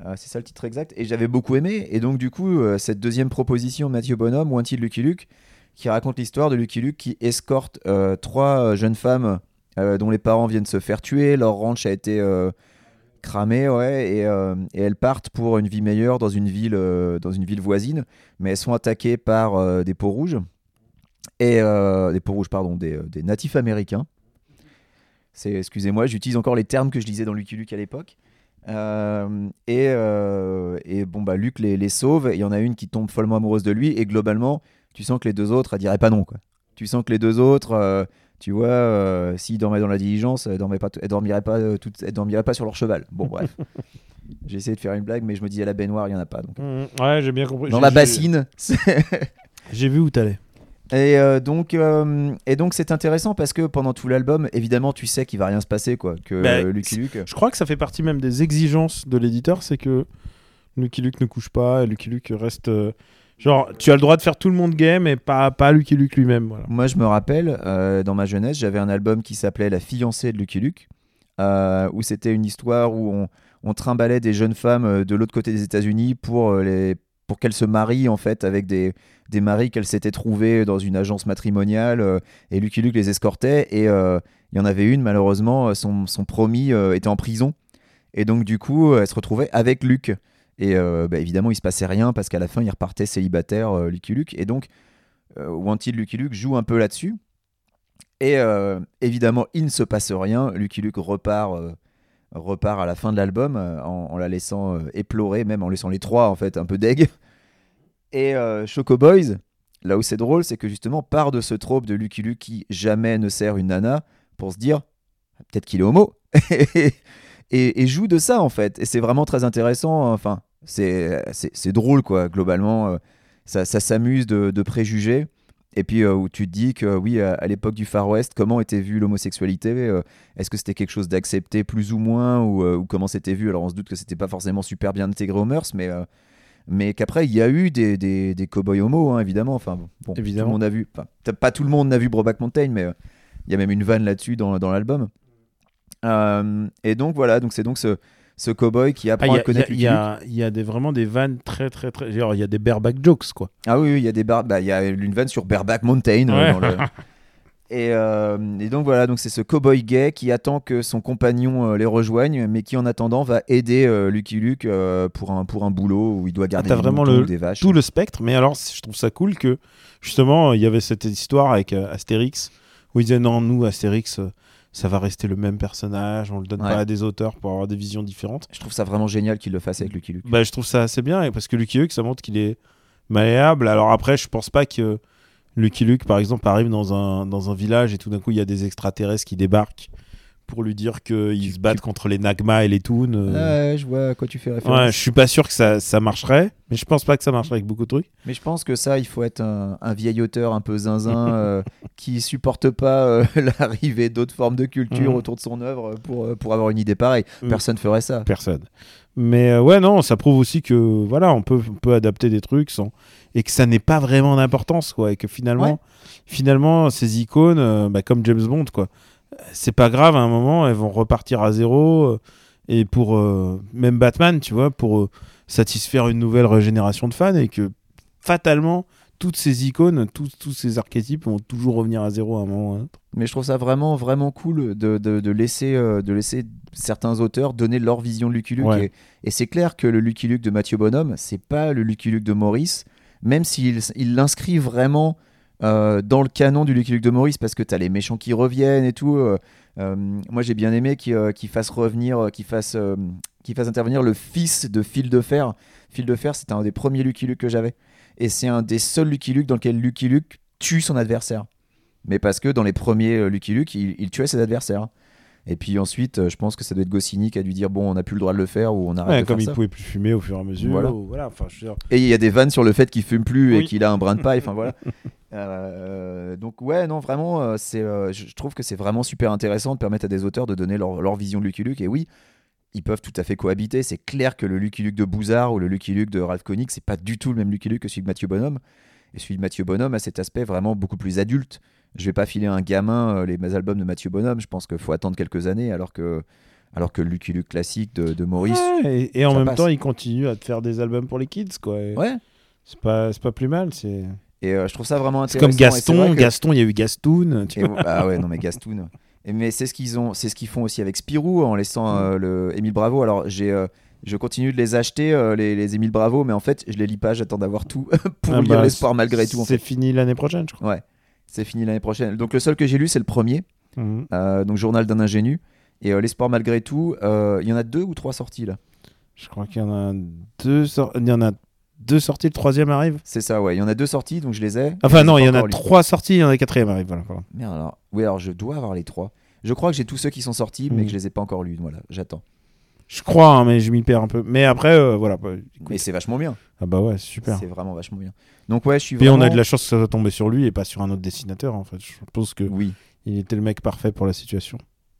ça C'est ça le titre exact. Et j'avais beaucoup aimé. Et donc, du coup, cette deuxième proposition de Mathieu Bonhomme, Wanted Lucky Luke, qui raconte l'histoire de Lucky Luke qui escorte trois jeunes femmes dont les parents viennent se faire tuer. Leur ranch a été euh, cramé, ouais, et, euh, et elles partent pour une vie meilleure dans une ville, euh, dans une ville voisine. Mais elles sont attaquées par euh, des peaux rouges et euh, des peaux rouges, pardon, des, euh, des natifs américains. C'est, excusez-moi, j'utilise encore les termes que je disais dans Lucky Luke à l'époque. Euh, et, euh, et bon, bah, Luc les, les sauve. Il y en a une qui tombe follement amoureuse de lui. Et globalement, tu sens que les deux autres, elles diraient pas non. Quoi. Tu sens que les deux autres, euh, tu vois, s'ils dormaient dans la diligence, elles dormaient pas, elles dormiraient pas, toutes, elles dormiraient pas sur leur cheval. Bon, bref. J'ai essayé de faire une blague, mais je me dis à la baignoire, il y en a pas. Donc. Ouais, j'ai bien compris. Dans J'ai- la bassine, J'ai vu où t'allais. Et euh, donc, euh, et donc c'est intéressant parce que pendant tout l'album, évidemment, tu sais qu'il va rien se passer, quoi. Que Bah, euh, Lucky Luke. Je crois que ça fait partie même des exigences de l'éditeur, c'est que Lucky Luke ne couche pas et Lucky Luke reste. euh, Genre, tu as le droit de faire tout le monde gay, mais pas, pas Lucky Luke lui-même. Voilà. Moi, je me rappelle, euh, dans ma jeunesse, j'avais un album qui s'appelait La fiancée de Lucky Luke, euh, où c'était une histoire où on, on trimballait des jeunes femmes euh, de l'autre côté des États-Unis pour euh, les pour qu'elles se marient en fait avec des, des maris qu'elles s'étaient trouvés dans une agence matrimoniale euh, et Lucky Luke les escortait et euh, il y en avait une malheureusement euh, son, son promis était en prison et donc du coup elle se retrouvait avec Luc et bah, évidemment il se passait rien parce qu'à la fin il repartait célibataire Lucky Luke et donc Wanted Lucky Luke joue un peu là-dessus. Et évidemment, il ne se passe rien. Lucky Luke repart, repart à la fin de l'album euh, en, la laissant euh, éplorer, même en laissant les trois en fait un peu deg. Et euh, Choco Boys, là où c'est drôle, c'est que justement part de ce trope de Lucky Luke qui jamais ne sert une nana pour se dire peut-être qu'il est homo et, et- joue de ça en fait. Et c'est vraiment très intéressant. Enfin, c'est drôle quoi. Globalement, ça, ça s'amuse de, de préjugés. Et puis euh, où tu te dis que oui, à, à l'époque du Far West, comment était vue l'homosexualité euh, Est-ce que c'était quelque chose d'accepté plus ou moins ou, euh, ou comment c'était vu? Alors on se doute que c'était pas forcément super bien intégré aux mœurs, mais mais qu'après il y a eu des, des, des cow-boys homo, hein, évidemment. Enfin bon, Évidemment. tout le monde a vu. Enfin, pas tout le monde n'a vu Broback Mountain, mais il y a même une vanne là-dessus dans, dans l'album. Et donc voilà, donc c'est donc ce, ce cow-boy qui Ah, apprend Il y à connaître il y il y a des, vraiment des vannes très, très, très. Genre, il y a des bareback jokes, quoi. Ah oui, oui, il y a des bar... bah, il y a une vanne sur Bareback Mountain. euh, Ouais. dans le- et, euh, et donc voilà, donc c'est ce cowboy gay qui attend que son compagnon euh, les rejoigne, mais qui en attendant va aider euh, Lucky Luke pour, un, pour un boulot où il doit garder t'as des vraiment moutons le- ou des vaches. Tout le spectre. Mais alors, je trouve ça cool que, justement, il y avait cette histoire avec Astérix où ils disaient non, nous, Astérix, ça va rester le même personnage, on le donne Ouais. pas à des auteurs pour avoir des visions différentes. Je trouve ça vraiment génial qu'il le fasse avec Lucky Luke. Bah, je trouve ça assez bien parce que Lucky Luke, ça montre qu'il est malléable. Alors après, je pense pas que Lucky Luke, par exemple, arrive dans un, dans un village et tout d'un coup, il y a des extraterrestres qui débarquent pour lui dire qu'ils se battent contre les Nagma et les Toons. euh. Ouais, je vois à quoi tu fais référence. Ouais, je suis pas sûr que ça, ça marcherait, mais je pense pas que ça marcherait avec beaucoup de trucs. Mais je pense que ça, il faut être un, un vieil auteur un peu zinzin euh, qui supporte pas euh, l'arrivée d'autres formes de culture Mhm. autour de son œuvre pour, euh, pour avoir une idée pareille. Mhm. Personne ferait ça. Personne. Mais euh, ouais, non, ça prouve aussi que voilà, on peut, on peut adapter des trucs sans et que ça n'est pas vraiment d'importance, quoi, et que finalement, Ouais. finalement, ces icônes, bah, comme James Bond, quoi, c'est pas grave. À un moment, elles vont repartir à zéro. euh, et pour euh, même Batman, tu vois, pour euh, satisfaire une nouvelle régénération de fans, et que fatalement, toutes ces icônes, tous, tous ces archétypes vont toujours revenir à zéro à un moment. ou à un autre. Mais je trouve ça vraiment, vraiment cool de, de, de laisser, euh, de laisser certains auteurs donner leur vision de Lucky Luke. Ouais. Et, et c'est clair que le Lucky Luke de Mathieu Bonhomme, c'est pas le Lucky Luke de Maurice, même s'il il l'inscrit vraiment euh, dans le canon du Lucky Luke de Maurice, parce que t'as les méchants qui reviennent et tout. euh, euh, moi, j'ai bien aimé qu'il fasse revenir, qu'il fasse, intervenir le fils de Fil de Fer. Fil de Fer, c'était un des premiers Lucky Luke que j'avais. Et c'est un des seuls Lucky Luke dans lequel Lucky Luke tue son adversaire. Mais parce que dans les premiers Lucky Luke, il, il tuait ses adversaires. Et puis ensuite, je pense que ça doit être Goscinny qui a dû dire bon, on n'a plus le droit de le faire ou on arrête Ouais, de comme faire il ça. pouvait plus fumer au fur et à mesure. Voilà. ou- voilà enfin, je veux dire, Et il y a des vannes sur le fait qu'il fume plus et qu'il a un brin de paille. Enfin voilà. Euh, donc ouais, non, vraiment, euh, c'est, euh, je trouve que c'est vraiment super intéressant de permettre à des auteurs de donner leur, leur vision de Lucky Luke. Et oui, ils peuvent tout à fait cohabiter. C'est clair que le Lucky Luke de Bouzard ou le Lucky Luke de Ralph Koenig, c'est pas du tout le même Lucky Luke que celui de Mathieu Bonhomme. Et celui de Mathieu Bonhomme a cet aspect vraiment beaucoup plus adulte. Je vais pas filer à un gamin euh, les mes albums de Mathieu Bonhomme. Je pense qu'il faut attendre quelques années, alors que alors que Lucky Luke classique de, de Maurice. Ouais, et, et en même passe. temps, il continue à te faire des albums pour les kids, quoi. Et Ouais. C'est pas, c'est pas plus mal. C'est Et euh, je trouve ça vraiment intéressant. comme c'est vrai Gaston. que- Gaston, il y a eu Gastoun. Tu Et- vois. ah ouais, non mais Gastoun. Et mais c'est ce qu'ils ont, c'est ce qu'ils font aussi avec Spirou en laissant Mm. euh, le Émile Bravo. Alors j'ai, euh, je continue de les acheter euh, les, les Émile Bravo, mais en fait je les lis pas. J'attends d'avoir tout pour Ah lire bah, l'espoir malgré tout. C'est fini l'année prochaine, je crois. Ouais, c'est fini l'année prochaine. Donc le seul que j'ai lu c'est le premier, euh, donc Journal d'un ingénu. Et euh, l'espoir malgré tout, il y en a deux ou trois sorties là? Je crois qu'il y en a deux. sor- Il y en a deux sorties. Le troisième arrive? C'est ça, ouais. Il y en a deux sorties, donc je les ai. Enfin non, il y en a trois sorties. Il y en a quatrième arrive. Voilà. voilà. Merde alors. Oui alors je dois avoir les trois. Je crois que j'ai tous ceux qui sont sortis, mais Mm. que je les ai pas encore lus. Voilà, j'attends. Je crois, hein, mais je m'y perds un peu. Mais après, euh, voilà. bah. Mais c'est vachement bien. Ah bah ouais, super. C'est vraiment vachement bien. Donc ouais, je suis vraiment... on a de la chance que ça soit tombé sur lui et pas sur un autre dessinateur. En fait, je pense que Oui, il était le mec parfait pour la situation.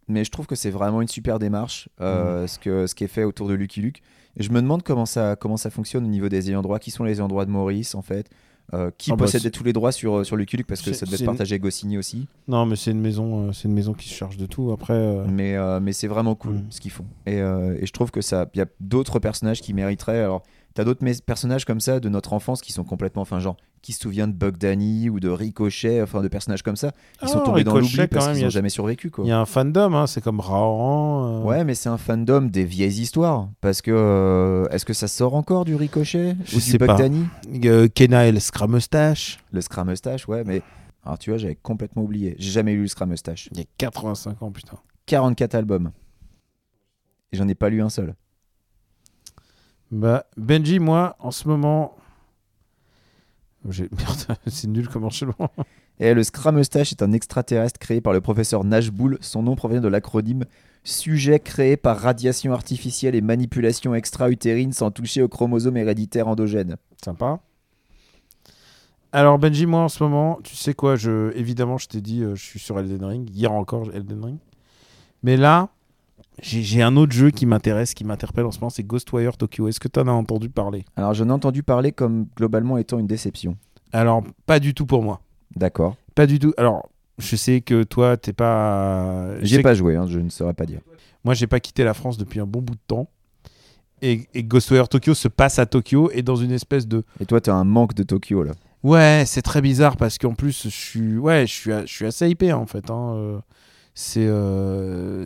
mais je trouve que c'est vraiment une super démarche, euh, ce, que, ce qui est fait autour de Lucky Luke. Et je me demande comment ça, comment ça fonctionne au niveau des ayants droit. Qui sont les ayants droit de Maurice, en fait Euh, Qui Ah bah, possède tous les droits sur, sur Lucky Luke Parce que ça devait être une- partagé avec Goscinny aussi. Non, mais c'est une maison, euh, c'est une maison qui se charge de tout. Après, euh, Mais, euh, mais c'est vraiment cool Mm. ce qu'ils font. Et, euh, et je trouve que ça, il y a d'autres personnages qui mériteraient. Alors, t'as d'autres personnages comme ça de notre enfance qui sont complètement, enfin genre, qui se souvient de Bug Danny ou de Ricochet, enfin de personnages comme ça, qui sont Ah, tombés dans l'oubli parce qu'ils n'ont jamais survécu. Quoi. il y a un fandom. Hein, c'est comme Raoran. euh, Ouais, mais c'est un fandom des vieilles histoires. Parce que euh, est-ce que ça sort encore du Ricochet Je ou sais du Bug pas. Danny? Euh, Kenna et le Scramustache. Le Scramustache, ouais, mais alors tu vois, j'avais complètement oublié. J'ai jamais lu le Scramustache. Il y a 85 ans, putain. 44 albums. Et j'en ai pas lu un seul. Bah, Benji, moi, en ce moment. Merde, c'est nul comme enchaînement. Et le Scramustache est un extraterrestre créé par le professeur Nashbull. Son nom provient de l'acronyme Sujet créé par radiation artificielle et manipulation extra-utérine sans toucher aux chromosomes héréditaires endogènes. Sympa. Alors Benji, moi en ce moment, tu sais quoi, je, évidemment je t'ai dit, euh, je suis sur Elden Ring, hier encore Elden Ring. Mais là, j'ai un autre jeu qui m'intéresse, qui m'interpelle en ce moment, c'est Ghostwire Tokyo. Est-ce que tu en as entendu parler? Alors j'en ai entendu parler comme globalement étant une déception. Alors, pas du tout pour moi. D'accord. Pas du tout. Alors, je sais que toi, t'es pas... J'ai pas joué, hein, je ne saurais pas dire. Moi, j'ai pas quitté la France depuis un bon bout de temps. Et, et Ghostwire Tokyo se passe à Tokyo et dans une espèce de. Et toi, t'as un manque de Tokyo là. Ouais, c'est très bizarre parce qu'en plus, je suis, ouais, je suis, je suis assez hypé en fait. hein, euh, C'est, euh,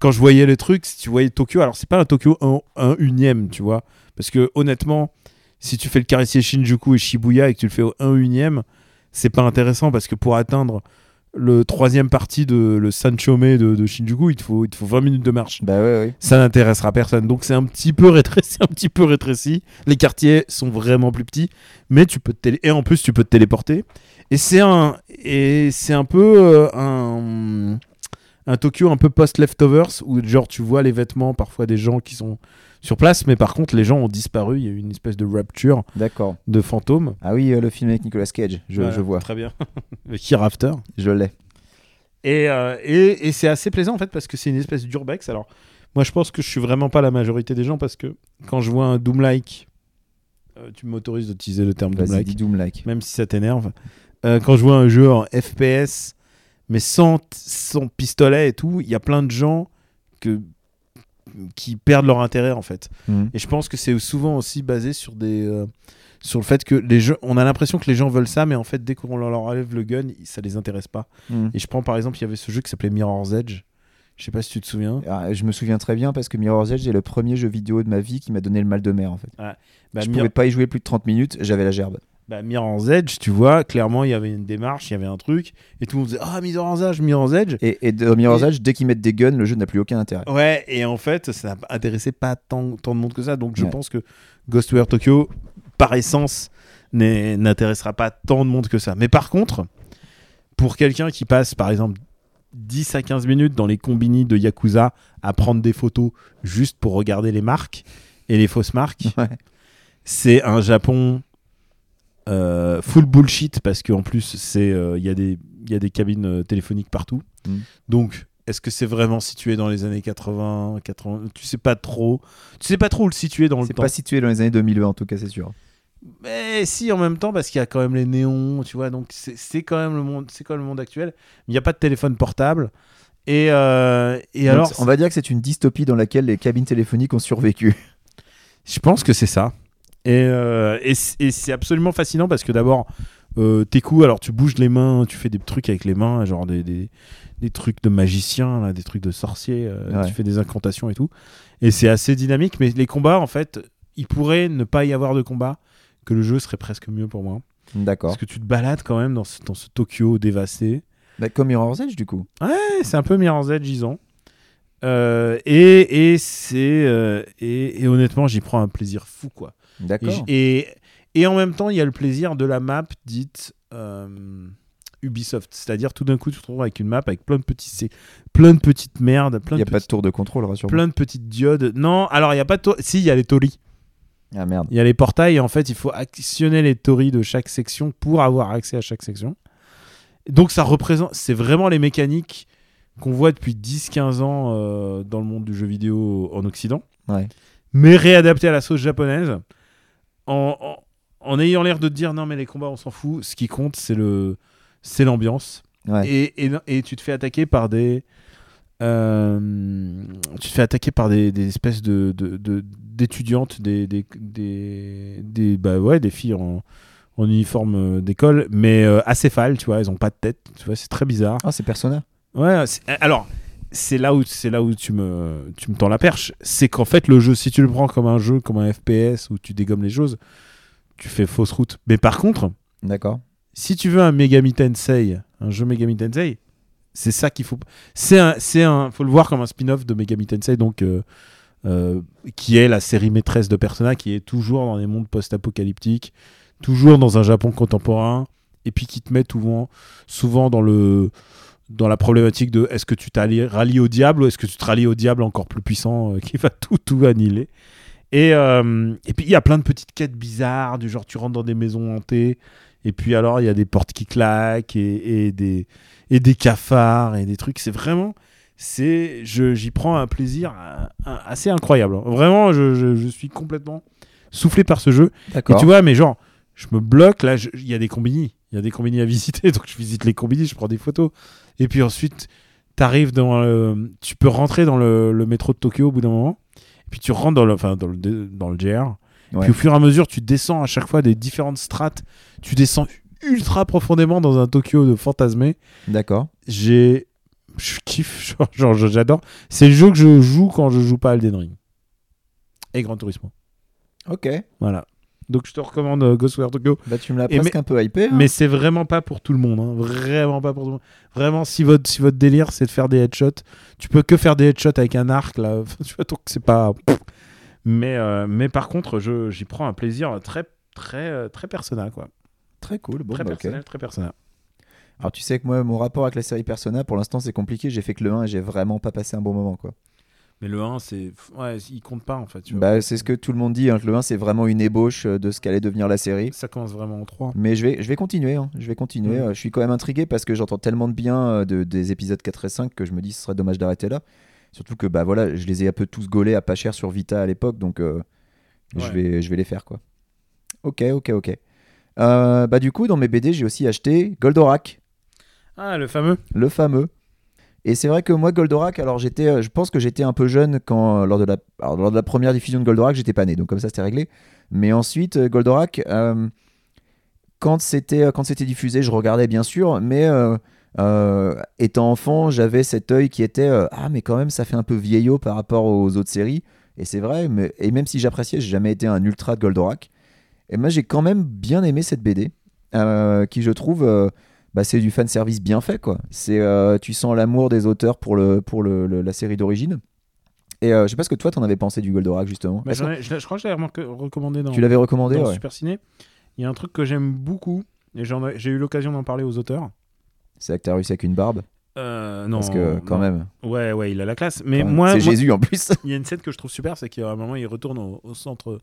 quand je voyais les trucs, si tu voyais Tokyo, alors c'est pas un Tokyo 1, un unième, tu vois, parce que honnêtement, si tu fais le caressier Shinjuku et Shibuya et que tu le fais au 1 unième, c'est pas intéressant parce que pour atteindre le troisième partie de le Sanchome de, de Shinjuku, il te faut, il te faut 20 minutes de marche Bah ouais, ouais. ça n'intéressera personne. Donc c'est un petit peu rétréci, un petit peu rétréci. Les quartiers sont vraiment plus petits, mais tu peux te télé- et en plus tu peux te téléporter. Et c'est un et c'est un peu euh, un un Tokyo un peu post leftovers où genre tu vois les vêtements parfois des gens qui sont sur place, mais par contre les gens ont disparu. Il y a eu une espèce de rapture D'accord. de fantômes. Ah oui, euh, le film avec Nicolas Cage, je, vois, Très bien. Hereafter. je l'ai. Et, euh, et, et c'est assez plaisant en fait parce que c'est une espèce d'urbex. Alors, moi je pense que je suis vraiment pas la majorité des gens parce que quand je vois un Doom-like, euh, tu m'autorises d'utiliser le terme Doom-like, Doom-like. même si ça t'énerve. Quand je vois un jeu en FPS, mais sans, sans pistolet et tout, il y a plein de gens que, qui perdent leur intérêt en fait. Mhm. Et je pense que c'est souvent aussi basé sur des euh, sur le fait que les gens, on a l'impression que les gens veulent ça, mais en fait dès qu'on leur enlève le gun, ça les intéresse pas. Mhm. Et je prends par exemple, il y avait ce jeu qui s'appelait Mirror's Edge. Je sais pas si tu te souviens. Ah, je me souviens très bien parce que Mirror's Edge est le premier jeu vidéo de ma vie qui m'a donné le mal de mer en fait. Bah, je Mir- pouvais pas y jouer plus de 30 minutes, j'avais la gerbe. Bah, Mirror's Edge, tu vois, clairement il y avait une démarche, il y avait un truc, et tout le monde disait Ah, Mirror's Edge, Mirror's Edge. Et, et dans Mirror's Edge, dès qu'ils mettent des guns, le jeu n'a plus aucun intérêt. Ouais, et en fait, ça n'a intéressé pas tant, tant de monde que ça. Donc je Ouais. pense que Ghostwire Tokyo, par essence, n'intéressera pas tant de monde que ça. Mais par contre, pour quelqu'un qui passe, par exemple, 10 à 15 minutes dans les combini de Yakuza à prendre des photos juste pour regarder les marques et les fausses marques, Ouais. c'est un Japon euh, full bullshit parce qu'en plus c'est euh, il y a des il y a des cabines euh, téléphoniques partout. Mm. Donc est-ce que c'est vraiment situé dans les années 80, 80 Tu sais pas trop. Tu sais pas trop où le situer dans le C'est temps. pas situé dans les années 2000 en tout cas, c'est sûr. Mais si en même temps parce qu'il y a quand même les néons, tu vois. Donc c'est c'est quand même le monde, c'est quand même le monde actuel. Il n'y a pas de téléphone portable. Et, euh, et Donc, alors, on va dire que c'est une dystopie dans laquelle les cabines téléphoniques ont survécu. Je pense que c'est ça. Et, euh, et c'est absolument fascinant parce que d'abord, euh, tes coups, alors tu bouges les mains, tu fais des trucs avec les mains, genre des, des, des trucs de magicien, là, des trucs de sorcier, euh, Ouais. tu fais des incantations et tout. Et c'est assez dynamique, mais les combats, en fait, il pourrait ne pas y avoir de combat, que le jeu serait presque mieux pour moi. D'accord. Parce que tu te balades quand même dans ce, dans ce Tokyo dévasté. Bah, comme Mirror's Edge du coup. Ouais, c'est un peu Mirror's Edge, disons. Euh, et et c'est euh, et, et honnêtement, j'y prends un plaisir fou, quoi. Et, D'accord. et, et en même temps, il y a le plaisir de la map dite euh, Ubisoft. C'est-à-dire, tout d'un coup, tu te retrouves avec une map avec plein de petits, plein de petites merdes, Il n'y a pas de tour de contrôle, rassure-moi. plein de petites diodes. Non, alors il y a pas de tori- Si, il y a les torii. Ah merde. Il y a les portails. Et en fait, il faut actionner les torii de chaque section pour avoir accès à chaque section. Donc, ça représente. C'est vraiment les mécaniques qu'on voit depuis 10-15 ans euh, dans le monde du jeu vidéo en Occident Ouais. mais réadapté à la sauce japonaise, en, en, en ayant l'air de te dire non mais les combats on s'en fout, ce qui compte c'est le c'est l'ambiance Ouais. et, et, et tu te fais attaquer par des euh, tu te fais attaquer par des, des espèces de de- de- d'étudiantes des des, des des bah ouais des filles en en uniforme euh, d'école mais euh, acéphales tu vois elles ont pas de tête tu vois c'est très bizarre Ah, c'est Persona. Ouais, alors c'est là où c'est là où tu me tu me tends la perche, c'est qu'en fait le jeu si tu le prends comme un jeu comme un FPS où tu dégommes les choses, tu fais fausse route. Mais par contre, D'accord. si tu veux un Megami Tensei, un jeu Megami Tensei, c'est ça qu'il faut c'est un c'est un faut le voir comme un spin-off de Megami Tensei donc euh, euh, qui est la série maîtresse de Persona qui est toujours dans des mondes post-apocalyptiques, toujours dans un Japon contemporain et puis qui te met souvent, souvent dans le dans la problématique de est-ce que tu t'allies rallies au diable ou est-ce que tu te rallies au diable encore plus puissant euh, qui va tout tout annihiler. Et, euh, et puis il y a plein de petites quêtes bizarres du genre tu rentres dans des maisons hantées et puis alors il y a des portes qui claquent et, et des et des cafards et des trucs. C'est vraiment c'est j'y prends un plaisir euh, assez incroyable. Vraiment je, je- je suis complètement soufflé par ce jeu. Et tu vois, mais genre, je me bloque, là, il y a des combini. Il y a des combini à visiter, donc je visite les combini, je prends des photos. Et puis ensuite, t'arrives dans le... Tu peux rentrer dans le, le métro de Tokyo au bout d'un moment. Et puis tu rentres dans le, enfin, dans le, dans le GR. Ouais. Puis au fur et à mesure, tu descends à chaque fois des différentes strates. Tu descends ultra profondément dans un Tokyo de fantasmé. D'accord. J'ai... Je kiffe, genre, genre, j'adore. C'est le jeu que je joue quand je joue pas Elden Ring. Et Gran Turismo. Ok. Voilà. Donc je te recommande euh, Ghostwire Tokyo. Bah, tu me l'as presque mais- un peu hypé. hein. Mais c'est vraiment pas pour tout le monde. hein. Vraiment pas pour tout le monde. Vraiment, si votre, si votre délire c'est de faire des headshots, tu peux que faire des headshots avec un arc là. tu vois, donc c'est pas. Mais, euh, mais par contre, je- j'y prends un plaisir très, très, euh, très personnel quoi. Très cool. Bon, très bah, personnel, très personnel. Alors tu sais que moi, mon rapport avec la série Persona, pour l'instant, c'est compliqué. J'ai fait que le 1 et j'ai vraiment pas passé un bon moment, quoi. Mais le 1, c'est. Ouais, il compte pas en fait. tu. Bah, c'est ce que tout le monde dit. hein, que le 1, c'est vraiment une ébauche euh, de ce qu'allait devenir la série. Ça commence vraiment en 3. Mais je vais, je vais continuer. hein, Je vais continuer. Mhm. Euh, Je suis quand même intrigué parce que j'entends tellement de bien euh, de, des épisodes 4 et 5 que je me dis ce serait dommage d'arrêter là. Surtout que bah voilà, je les ai un peu tous gaulés à pas cher sur Vita à l'époque, donc euh, je, vais, je vais les faire quoi. Ok, ok, ok. Euh, bah du coup, dans mes BD, j'ai aussi acheté Goldorak, Ah, le fameux. le fameux. Et c'est vrai que moi, Goldorak, alors j'étais, euh, je pense que j'étais un peu jeune quand euh, lors de la, lors de la première diffusion de Goldorak, j'étais pas né, donc comme ça c'était réglé. Mais ensuite, euh, Goldorak, quand c'était quand c'était diffusé, je regardais bien sûr, mais étant enfant, j'avais cet œil qui était ah mais quand même ça fait un peu vieillot par rapport aux autres séries. Et c'est vrai, mais et même si j'appréciais, j'ai jamais été un ultra de Goldorak. Et moi j'ai quand même bien aimé cette BD, qui je trouve bah, c'est du fan service bien fait quoi. C'est euh, tu sens l'amour des auteurs pour le pour le, le- la série d'origine. Et euh, je sais pas ce que toi t'en avais pensé du Goldorak justement. Bah, ai- je, crois que je l'avais recommandé dans, tu l'avais recommandé dans ouais. Super Ciné. Il y a un truc que j'aime beaucoup, et j'ai eu l'occasion d'en parler aux auteurs. C'est Actarus avec une barbe. Euh, non, Parce que quand non. même. Ouais, ouais, il a la classe. Mais quand moi, c'est Jésus en plus. il y a une scène que je trouve super, c'est qu'à un moment, il retourne au, au centre,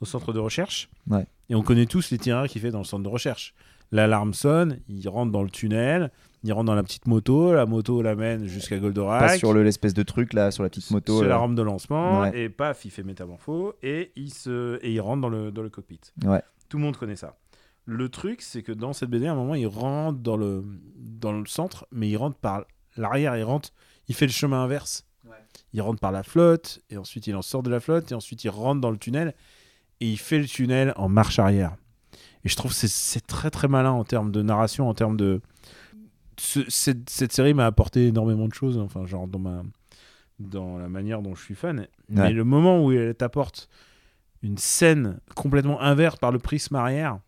au centre de recherche. Ouais. Et on connaît tous l'itinéraire qu'il fait dans le centre de recherche. L'alarme sonne, il rentre dans le tunnel, il rentre dans la petite moto, la moto l'amène jusqu'à Goldorak. Passe sur le- l'espèce de truc là, sur la petite moto. C'est la rampe de lancement, Ouais. et paf, il fait métamorpho, et il, se, et il rentre dans le, dans le cockpit. Ouais. Tout le monde connaît ça. Le truc, c'est que dans cette BD, à un moment, il rentre dans le, dans le centre, mais il rentre par l'arrière, il rentre, il fait le chemin inverse. Il rentre par la flotte, et ensuite il en sort de la flotte, et ensuite il rentre dans le tunnel, et il fait le tunnel en marche arrière. Et je trouve que c'est- très très malin en termes de narration, en termes de... Ce- cette, cette série m'a apporté énormément de choses, enfin genre dans ma dans la manière dont je suis fan. Mais le moment où elle t'apporte une scène complètement inverse par le prisme arrière,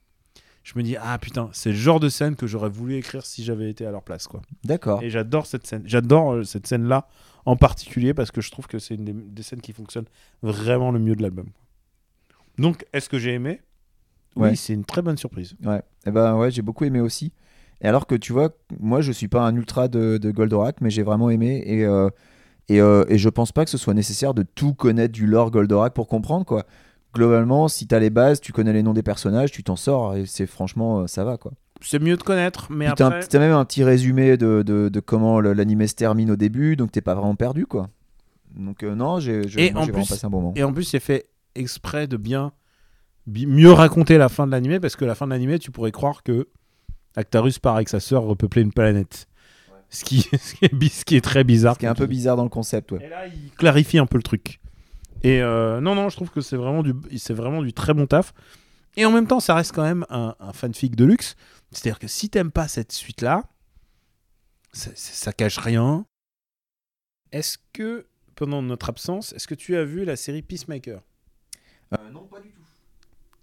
je me dis ah putain, c'est le genre de scène que j'aurais voulu écrire si j'avais été à leur place quoi. D'accord. Et j'adore cette scène. J'adore euh, cette scène là en particulier parce que je trouve que c'est une des, des scènes qui fonctionne vraiment le mieux de l'album. Donc est-ce que j'ai aimé? Ouais. Oui, c'est une très bonne surprise. Ouais. Et ben ouais, j'ai beaucoup aimé aussi. Et alors que tu vois, moi je suis pas un ultra de, de Goldorak, mais j'ai vraiment aimé et euh, et, euh, et je pense pas que ce soit nécessaire de tout connaître du lore Goldorak pour comprendre quoi. Globalement, si t'as les bases, tu connais les noms des personnages, tu t'en sors et c'est franchement euh, ça va quoi. C'est mieux de connaître, mais Puis t'as un- après t'as même un petit résumé de, de, de comment l'animé se termine au début, donc t'es pas vraiment perdu quoi. Donc euh, non, j'ai vraiment plus- passé un bon moment. Et en plus, c'est fait exprès de bien, bi- mieux raconter la fin de l'animé parce que la fin de l'animé, tu pourrais croire que Actarus part avec sa sœur repeupler une planète. Ce, qui, ce, qui est, bi- ce qui est très bizarre. Ce qui est un peu bizarre dans le concept, ouais. Et là, il clarifie un peu le truc. Et euh, non, non, je trouve que c'est vraiment, du, vraiment du très bon taf. Et en même temps, ça reste quand même un, un fanfic de luxe. C'est-à-dire que si t'aimes pas cette suite-là, ça, cache rien. Est-ce que, pendant notre absence, est-ce que tu as vu la série Peacemaker? Non, pas du tout.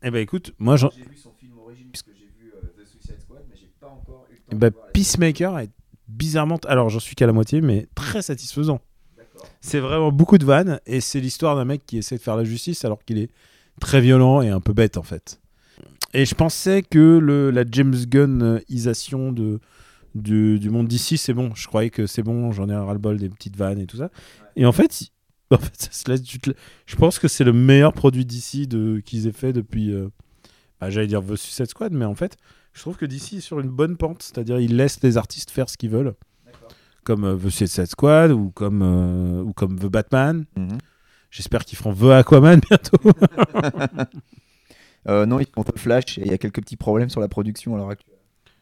Eh ben écoute, moi, j'en- J'ai vu son film origine puisque j'ai vu euh, The Suicide Squad, mais j'ai pas encore eu le temps eh ben, de voir la- Peacemaker est bizarrement, alors j'en suis qu'à la moitié, mais très satisfaisant. C'est vraiment beaucoup de vannes et c'est l'histoire d'un mec qui essaie de faire la justice alors qu'il est très violent et un peu bête en fait. et je pensais que le, la James Gunnisation de, du, du monde d'ici, c'est bon. Je croyais que c'est bon, j'en ai un ras-le-bol des petites vannes et tout ça. Et en fait, en fait ça se laisse, tu te- je pense que c'est le meilleur produit d'ici de, qu'ils aient fait depuis, euh, bah, j'allais dire The Suicide Squad, mais en fait, je trouve que d'ici est sur une bonne pente. C'est-à-dire, ils laissent les artistes faire ce qu'ils veulent. Comme euh, The Suicide Squad ou comme, euh, ou comme The Batman. Mhm. J'espère qu'ils feront The Aquaman bientôt. Non, ils font The Flash et il y a quelques petits problèmes sur la production à l'heure actuelle.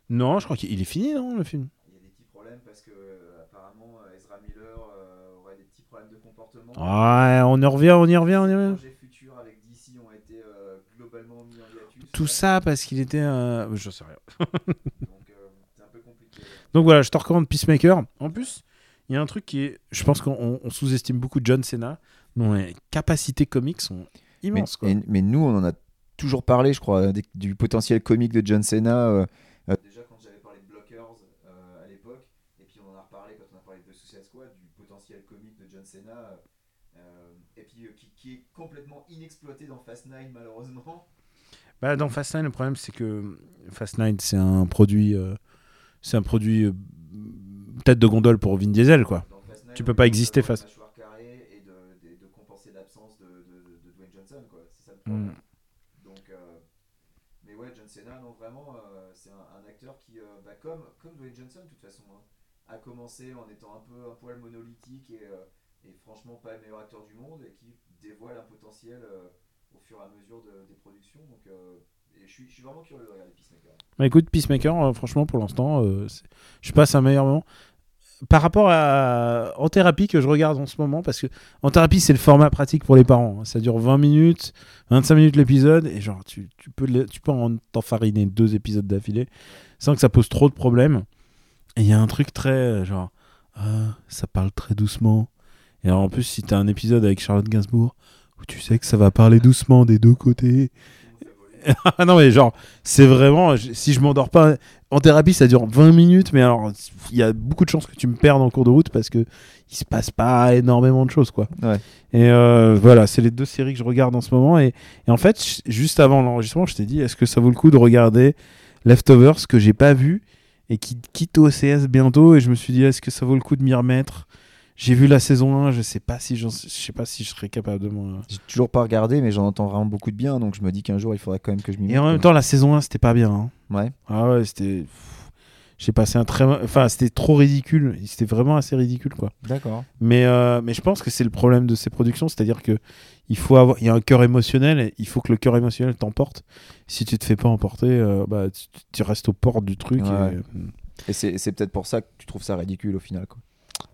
non, je crois qu'il est fini, non, le film? Il y a des petits problèmes parce que euh, apparemment euh, Ezra Miller euh, aurait des petits problèmes de comportement. Ouais, on y revient, on y revient, on y Les revient. projets futurs avec DC ont été euh, globalement mis en hiatus. Tout ça parce qu'il était un. Je sais rien. Donc euh, c'est un peu compliqué. Donc voilà, je te recommande Peacemaker. En plus, il y a un truc qui est. Je pense qu'on on- on sous-estime beaucoup John Cena, dont les capacités comiques sont Mais, immenses. quoi. et- mais nous, on en a toujours parlé, je crois, des- du potentiel comique de John Cena. euh, euh, déjà quand j'avais parlé de Blockers euh, à l'époque, et puis on en a reparlé quand on a parlé de Suicide Squad, du potentiel comique de John Cena, euh, et puis euh, qui, est complètement inexploité dans Fast 9 malheureusement. Bah, dans Fast 9, le problème, c'est que Fast 9, c'est un produit. euh, c'est un produit. euh, tête de gondole pour Vin Diesel, quoi. 9, Tu peux pas exister face- et de, de- de compenser l'absence de, Dwayne Johnson, quoi. C'est ça le Mm. problème. Donc, euh, mais ouais, John Cena, non, vraiment, euh, c'est un, un acteur qui, euh, bah, comme, comme Dwayne Johnson, de toute façon, hein, a commencé en étant un peu un poil monolithique et, et franchement pas le meilleur acteur du monde et qui dévoile un potentiel euh, au fur et à mesure de- des productions. Donc, euh, je, suis, vraiment curieux de regarder Peacemaker. Bah, écoute, Peacemaker, euh, franchement, pour l'instant, je passe un meilleur moment. Par rapport à en thérapie que je regarde en ce moment, parce que en thérapie, c'est le format pratique pour les parents. hein. Ça dure 20 minutes, 25 minutes l'épisode, et genre, tu, tu peux, tu peux en t'enfariner deux épisodes d'affilée sans que ça pose trop de problèmes. Et il y a un truc très genre, ah, ça parle très doucement. Et alors, en plus, si t'as un épisode avec Charlotte Gainsbourg, où tu sais que ça va parler doucement des deux côtés. non, mais genre, c'est vraiment, si je m'endors pas en thérapie, ça dure 20 minutes, mais alors il y a beaucoup de chances que tu me perdes en cours de route parce que il se passe pas énormément de choses, quoi. Ouais. Et euh, voilà, c'est les deux séries que je regarde en ce moment. Et, et en fait, juste avant l'enregistrement, je t'ai dit, est-ce que ça vaut le coup de regarder Leftovers que j'ai pas vu et qui quitte OCS bientôt? Et je me suis dit, est-ce que ça vaut le coup de m'y remettre? J'ai vu la saison 1, je sais pas si je sais pas si je serais capable de m'en. J'ai toujours pas regardé, mais j'en entends vraiment beaucoup de bien, donc je me dis qu'un jour il faudrait quand même que je m'y mette. Et en même temps, la saison 1, c'était pas bien. hein. Ouais. Ah ouais, c'était. J'ai passé un très. Enfin, c'était trop ridicule. C'était vraiment assez ridicule, quoi. D'accord. Mais, euh, mais je pense que c'est le problème de ces productions, c'est-à-dire que il faut avoir, il y a un cœur émotionnel, et il faut que le cœur émotionnel t'emporte. Si tu te fais pas emporter, euh, bah, tu, tu restes aux portes du truc. et- Ouais. Et c'est c'est peut-être pour ça que tu trouves ça ridicule au final. Quoi.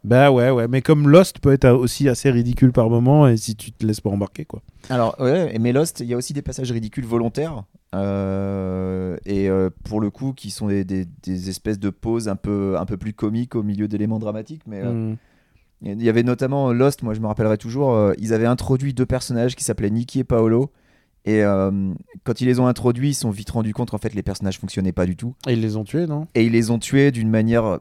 Bah ouais, ouais. Mais comme Lost peut être aussi assez ridicule par moment, et si tu te laisses pas embarquer, quoi. Alors, ouais, mais Lost, il y a aussi des passages ridicules volontaires. euh, et euh, pour le coup, qui sont des, des- des espèces de pauses un peu, un peu plus comiques au milieu d'éléments dramatiques. Mais euh, Mm. il y avait notamment Lost, moi je me rappellerai toujours, ils avaient introduit deux personnages qui s'appelaient Nicky et Paolo. Et euh, quand ils les ont introduits, ils se sont vite rendus compte qu'en fait les personnages fonctionnaient pas du tout. Et ils les ont tués, non? Et ils les ont tués d'une manière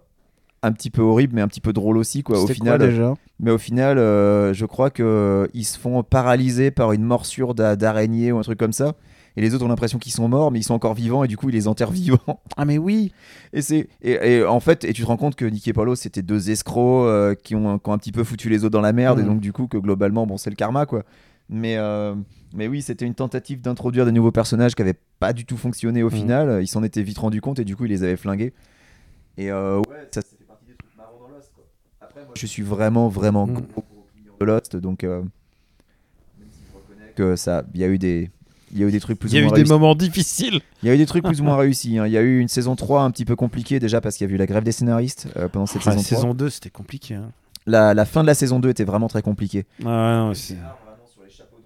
un petit peu horrible, mais un petit peu drôle aussi. Quoi. Au final, quoi, déjà? Mais au final, euh, je crois que euh, ils se font paralyser par une morsure d'a- d'araignée ou un truc comme ça. Et les autres ont l'impression qu'ils sont morts, mais ils sont encore vivants et du coup ils les enterrent vivants. Ah mais oui. Et c'est et, et en fait, et tu te rends compte que Nicky et Paolo c'était deux escrocs euh, qui, ont, qui ont un petit peu foutu les autres dans la merde et donc du coup que globalement bon c'est le karma quoi. Mais euh, mais oui c'était une tentative d'introduire des nouveaux personnages qui avaient pas du tout fonctionné au Mhm. final. Ils s'en étaient vite rendu compte et du coup ils les avaient flingués. Et euh, ouais ça, ça fait partie des trucs marrants dans Lost quoi. Après moi je suis vraiment vraiment Mhm. gros, gros client de Lost donc euh, même si je reconnais que ça il y a eu des il y a eu des trucs plus Il y a ou eu des moments difficiles. Il y a eu des trucs plus ou moins réussis. hein. Il y a eu une saison 3 un petit peu compliquée déjà parce qu'il y a eu la grève des scénaristes euh, pendant cette Ah, saison, la 3. saison 2, c'était compliqué. hein. La, la fin de la saison 2 était vraiment très compliquée. Ah, non, c'est-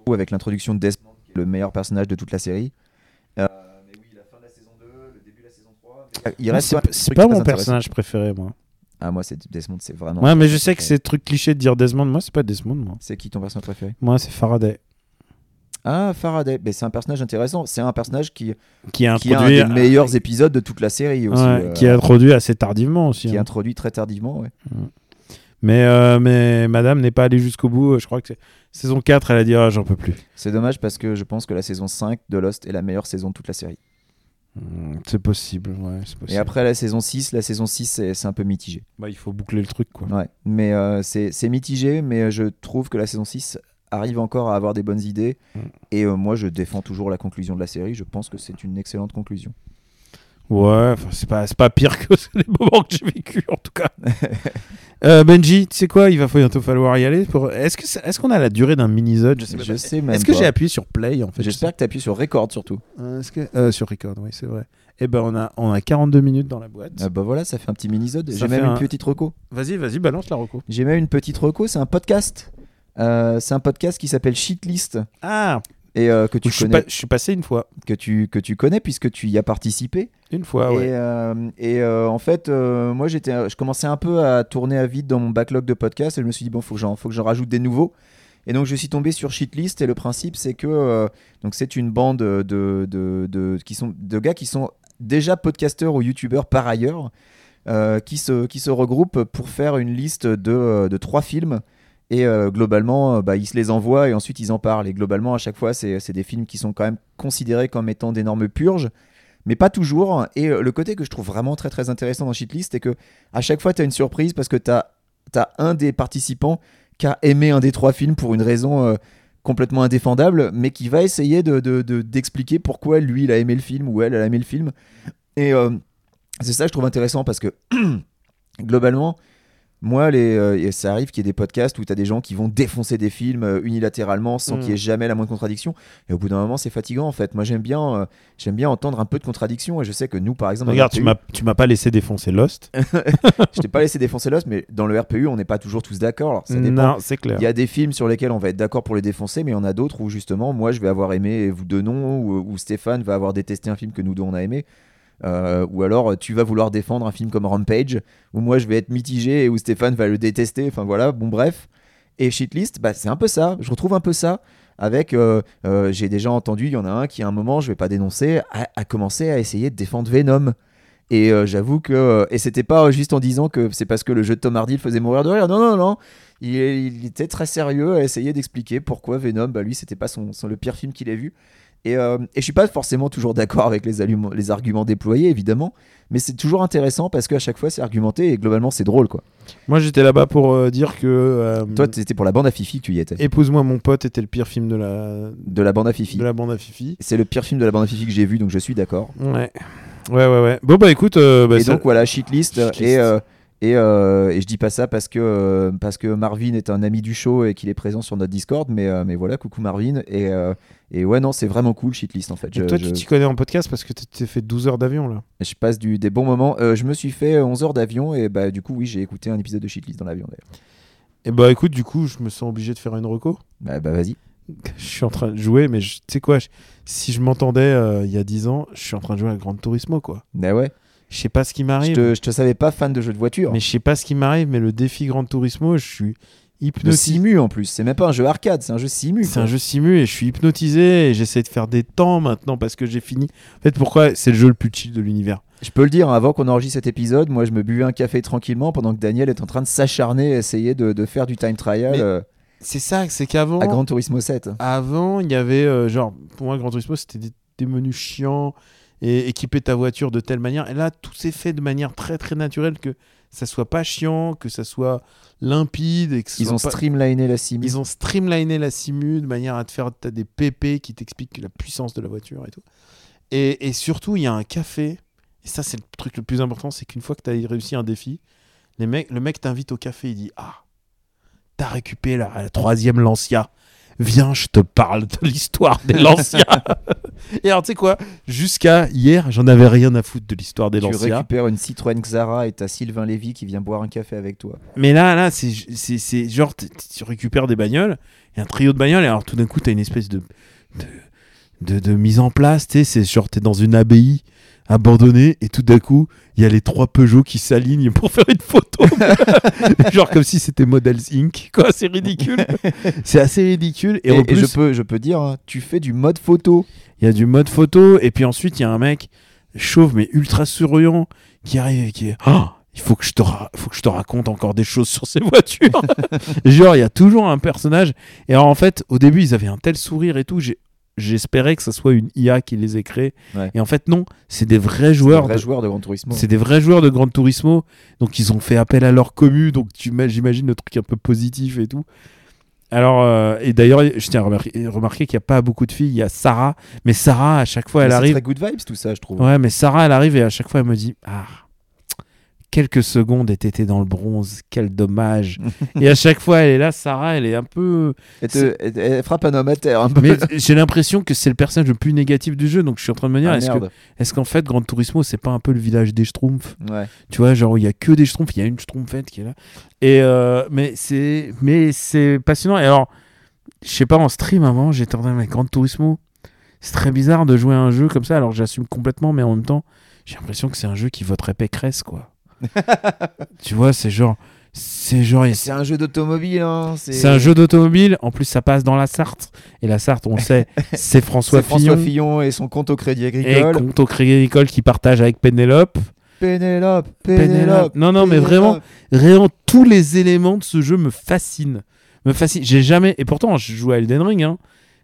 Ou Avec l'introduction de Desmond, qui est le meilleur personnage de toute la série. Euh, mais oui, la fin de la saison 2, le début de la saison 3. mais- Il Moi, reste c'est pas- mon personnage préféré, moi. Ah, moi, c'est Desmond, c'est vraiment. Ouais, mais je sais que c'est truc cliché de dire Desmond. Moi, c'est pas Desmond, moi. C'est qui ton personnage préféré? Moi, c'est Faraday. Ah, Faraday. Mais c'est un personnage intéressant. C'est un personnage qui, Qui a qui a un introduit, des meilleurs épisodes de toute la série aussi. Ouais, euh, qui a introduit assez tardivement aussi. qui est hein. introduit très tardivement. Ouais. Mais, euh, mais madame n'est pas allée jusqu'au bout. Je crois que c'est saison 4, elle a dit ah, j'en peux plus. C'est dommage parce que je pense que la saison 5 de Lost est la meilleure saison de toute la série. Hmm, C'est possible, ouais, c'est possible. Et après la saison 6, la saison 6 c'est un peu mitigé. Bah, il faut boucler le truc, quoi. Ouais, mais euh, c'est c'est mitigé, mais je trouve que la saison 6 arrive encore à avoir des bonnes idées. Mm. Et euh, moi, je défends toujours la conclusion de la série. Je pense que c'est une excellente conclusion. Ouais, enfin, c'est pas, c'est pas pire que les moments que j'ai vécu en tout cas. Euh, Benji, tu sais quoi? Il va bientôt falloir y aller. Pour... Est-ce que c'est- est-ce qu'on a la durée d'un mini-zode Je sais, Je pas. sais même Est-ce que j'ai appuyé sur play en fait? J'espère que tu appuies sur record surtout. Euh, est-ce que... euh, sur record, oui, c'est vrai. Eh ben, on a, on a 42 minutes dans la boîte. Ah bah voilà, ça fait un petit mini-zode. Ça J'ai même une un- petite reco. Vas-y, vas-y, balance la reco. J'ai même une petite reco, c'est un podcast. Euh, c'est un podcast qui s'appelle Shitlist Ah, et euh, que tu je suis, connais, pas- je suis passé une fois. que tu que tu connais puisque tu y as participé. Une fois, Et, ouais. euh, et, euh, en fait, euh, moi, j'étais, je commençais un peu à tourner à vide dans mon backlog de podcasts et je me suis dit, bon, faut que j'en, faut que j'en rajoute des nouveaux. Et donc, je suis tombé sur Shitlist et le principe, c'est que donc c'est une bande de, de, de, qui sont, de gars qui sont déjà podcasteurs ou youtubeurs par ailleurs, qui, se, qui se regroupent pour faire une liste de, de trois films. Et globalement, bah, ils se les envoient et ensuite ils en parlent. Et globalement, à chaque fois, c'est des films qui sont quand même considérés comme étant d'énormes purges mais pas toujours. Et euh, le côté que je trouve vraiment très très intéressant dans Shitlist, c'est que à chaque fois, tu as une surprise parce que tu as, un des participants qui a aimé un des trois films pour une raison euh, complètement indéfendable, mais qui va essayer de, de- de- d'expliquer pourquoi lui il a aimé le film ou elle, elle a aimé le film. Et euh, c'est ça que je trouve intéressant parce que globalement, moi, les, euh, ça arrive qu'il y ait des podcasts où tu as des gens qui vont défoncer des films euh, unilatéralement sans Mm. qu'il y ait jamais la moindre contradiction. Et au bout d'un moment, c'est fatigant en fait. Moi, j'aime bien, euh, j'aime bien entendre un peu de contradiction. Et je sais que nous, par exemple, Regarde, RPU, m'as, tu m'as pas laissé défoncer Lost. je t'ai pas laissé défoncer l'os, mais dans le RPU, on n'est pas toujours tous d'accord. Non, c'est clair. Il y a des films sur lesquels on va être d'accord pour les défoncer, mais il y en a d'autres où justement, moi, je vais avoir aimé et vous deux non, ou, ou Stéphane va avoir détesté un film que nous deux on a aimé. Euh, ou alors tu vas vouloir défendre un film comme Rampage, où moi je vais être mitigé et où Stéphane va le détester. Enfin voilà, bon bref. Et Shitlist, bah, c'est un peu ça. Je retrouve un peu ça. Avec, euh, euh, j'ai déjà entendu, il y en a un qui à un moment, je vais pas dénoncer, a, commencé à essayer de défendre Venom. Et j'avoue que. et c'était pas juste en disant que c'est parce que le jeu de Tom Hardy le faisait mourir de rire. Non, non, non. Il, il était très sérieux à essayer d'expliquer pourquoi Venom, bah, lui, c'était pas son, son- le pire film qu'il ait vu. Et, euh, et je suis pas forcément toujours d'accord avec les, arguments déployés, évidemment. Mais c'est toujours intéressant parce qu'à chaque fois, c'est argumenté et globalement, c'est drôle, quoi. Moi, j'étais là-bas pour euh, dire que. euh, Toi, c'était pour la bande à Fifi que tu y étais. Épouse-moi mon pote était le pire film de la, De la bande à Fifi. de la bande à Fifi. C'est le pire film de la bande à Fifi que j'ai vu, donc je suis d'accord. Ouais. Ouais, ouais, ouais. Bon, bah écoute. euh, bah, et donc voilà, shitlist. Shitlist. Et, euh, et, euh, et je dis pas ça parce que, euh, parce que Marvin est un ami du show et qu'il est présent sur notre Discord, mais, euh, mais voilà, coucou Marvin. Et, euh, et ouais, non, c'est vraiment cool, shitlist en fait. Et Je, toi, je- tu t'y connais en podcast parce que tu t'es fait 12 heures d'avion là. je passe du, des bons moments. Euh, je me suis fait 11 heures d'avion et bah, du coup, oui, j'ai écouté un épisode de shitlist dans l'avion d'ailleurs. Et bah écoute, du coup, je me sens obligé de faire une reco. Bah, bah vas-y. Je suis en train de jouer, mais tu sais quoi, je- si je m'entendais euh, il y a 10 ans, je suis en train de jouer à Gran Turismo quoi. Bah ouais. Je sais pas ce qui Je m'arrive. te, je te savais pas fan de jeux de voiture. Mais je sais pas ce qui m'arrive, mais le défi Gran Turismo, je suis Le hypnotisé. simu en plus. C'est même pas un jeu arcade, c'est un jeu simu. C'est un jeu simu et je suis hypnotisé et j'essaie de faire des temps maintenant parce que j'ai fini. En fait, pourquoi c'est le jeu le plus chill de l'univers? Je peux le dire, avant qu'on enregistre cet épisode, moi je me buvais un café tranquillement pendant que Daniel est en train de s'acharner à essayer de, de faire du time trial Mais- euh, C'est ça, c'est qu'avant. à Gran Turismo 7. Avant, il y avait euh, genre, pour moi, Gran Turismo, c'était des, des menus chiants et équiper ta voiture de telle manière. Et là, tout s'est fait de manière très très naturelle que ça soit pas chiant, que ça soit limpide et que Ils ont pas- streamliné la simu. Ils ont streamliné la simu de manière à te faire t'as des PP qui t'expliquent la puissance de la voiture et tout. Et, et surtout, il y a un café. Et ça, c'est le truc le plus important, c'est qu'une fois que tu as réussi un défi, les mecs, le mec t'invite au café, il dit Ah, t'as récupéré la, la troisième Lancia. Viens, je te parle de l'histoire des Lancia. et alors, tu sais quoi? Jusqu'à hier, j'en avais rien à foutre de l'histoire des Tu Lancia. récupères une Citroën Xara et t'as Sylvain Lévy qui vient boire un café avec toi. Mais là, là, c'est, c'est, c'est genre, tu récupères des bagnoles, a un trio de bagnoles, et alors tout d'un coup, tu as une espèce de, de, de, de mise en place, tu sais, c'est genre, tu es dans une abbaye abandonnée, et tout d'un coup, il y a les trois Peugeot qui s'alignent pour faire une photo. genre comme si c'était Models Inc. Quoi, c'est ridicule. c'est assez ridicule. Et, Et, en et plus, je, peux, je peux dire, hein, tu fais du mode photo. il y a du mode photo, et puis ensuite, il y a un mec chauve, mais ultra souriant, qui arrive et qui est. Oh, il faut que je te, faut que je te raconte encore des choses sur ces voitures. Genre, il y a toujours un personnage. Et alors, en fait, au début, ils avaient un tel sourire et tout. j'ai- J'espérais que ça soit une IA qui les ait créés. Ouais. Et en fait, non, c'est des vrais joueurs. vrai de- joueur de Gran Turismo. C'est des vrais joueurs de Gran Turismo. Donc, ils ont fait appel à leur commu. Donc, j'imagine le truc un peu positif et tout. Alors, euh, et d'ailleurs, je tiens à remarquer, remarquer qu'il n'y a pas beaucoup de filles. Il y a Sarah. Mais Sarah, à chaque fois, Mais elle c'est arrive. très good vibes tout ça, je trouve. Ouais, mais Sarah, elle arrive et à chaque fois, elle me dit Ah, quelques secondes et t'étais dans le bronze, quel dommage. et à chaque fois, elle est là, Sarah, elle est un peu. Elle, te- elle- elle frappe un homme à terre un peu. Mais j'ai l'impression que c'est le personnage le plus négatif du jeu, donc je suis en train de me dire Ah, est-ce, que, est-ce qu'en fait, Gran Turismo, c'est pas un peu le village des Schtroumpfs? Ouais. Tu vois, genre, il y a que des Schtroumpfs, il y a une Schtroumpfette qui est là. Et euh, mais, c'est, mais c'est passionnant. Et alors, je sais pas, en stream avant, j'étais en train de mettre Gran Turismo. C'est très bizarre de jouer à un jeu comme ça, alors j'assume complètement, mais en même temps, j'ai l'impression que c'est un jeu qui voterait Pécresse, quoi. tu vois, c'est genre. C'est genre. C'est un jeu d'automobile. Hein. C'est un jeu d'automobile, en plus ça passe dans la Sarthe. Et la Sarthe, on sait, c'est François, François Fillon. Fillon et son compte au Crédit Et Agricole. compte au Crédit Agricole qui partage avec Pénélope. Pénélope, Pénélope. Pénélope. Non, non, mais vraiment, Réellement, tous les éléments de ce jeu me fascinent. Me fascinent. J'ai jamais. Et pourtant, je joue à Elden Ring, hein.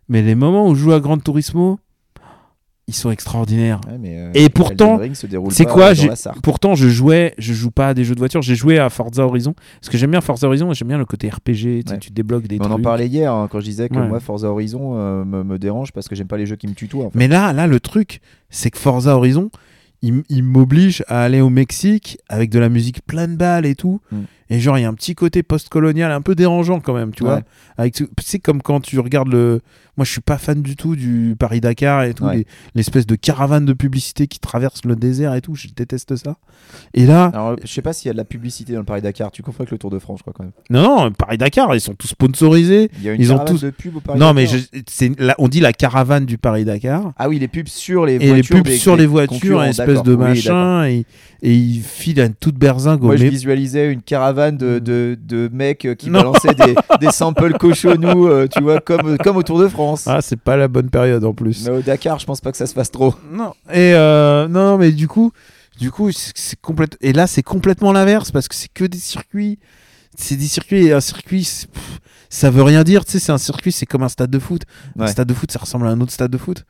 Mais les moments où je joue à Gran Turismo, ils sont extraordinaires. Ouais, mais, euh, Et pourtant, C'est quoi Sarthe. Pourtant, je jouais, je joue pas à des jeux de voiture, j'ai joué à Forza Horizon. Parce que j'aime bien Forza Horizon et j'aime bien le côté RPG. Tu, Ouais. tu débloques des On en parlait hier hein, quand je disais que Ouais. moi Forza Horizon euh, me, me dérange parce que j'aime pas les jeux qui me tutoient. en fait. Mais là, là, le truc, c'est que Forza Horizon, il, m'oblige à aller au Mexique avec de la musique plein de balles et tout. Mm. Et genre, il y a un petit côté post-colonial un peu dérangeant quand même, tu vois. Avec C'est comme quand tu regardes le. Moi, je suis pas fan du tout du Paris-Dakar et tout, Ouais. l'espèce de caravane de publicité qui traverse le désert et tout. Je déteste ça. Et là, Alors, je sais pas s'il y a de la publicité dans le Paris Dakar. Tu confonds avec le Tour de France, je crois quand même. non, non, Paris-Dakar, ils sont tous sponsorisés. Il y a une Ils ont caravane tous- de pub au Paris Non, mais je- c'est on dit la caravane du Paris-Dakar. Ah oui, les pubs sur les et voitures. les pubs des- sur les voitures, espèce de Oui, machin, et, et il file à toute berzingue Moi, je visualisais une caravane de, de, de mecs euh, qui Non. balançaient des, des samples cochonous, euh, tu vois, comme, comme au Tour de France. Ah, c'est pas la bonne période en plus. Mais au Dakar, je pense pas que ça se fasse trop. Non. Et euh, non, mais du coup, du coup, c'est complète. Et là, c'est complètement l'inverse parce que c'est que des circuits. C'est des circuits et un circuit, pff, ça veut rien dire. Tu sais, c'est un circuit, c'est comme un stade de foot. Un stade de foot, ça ressemble à un autre stade de foot.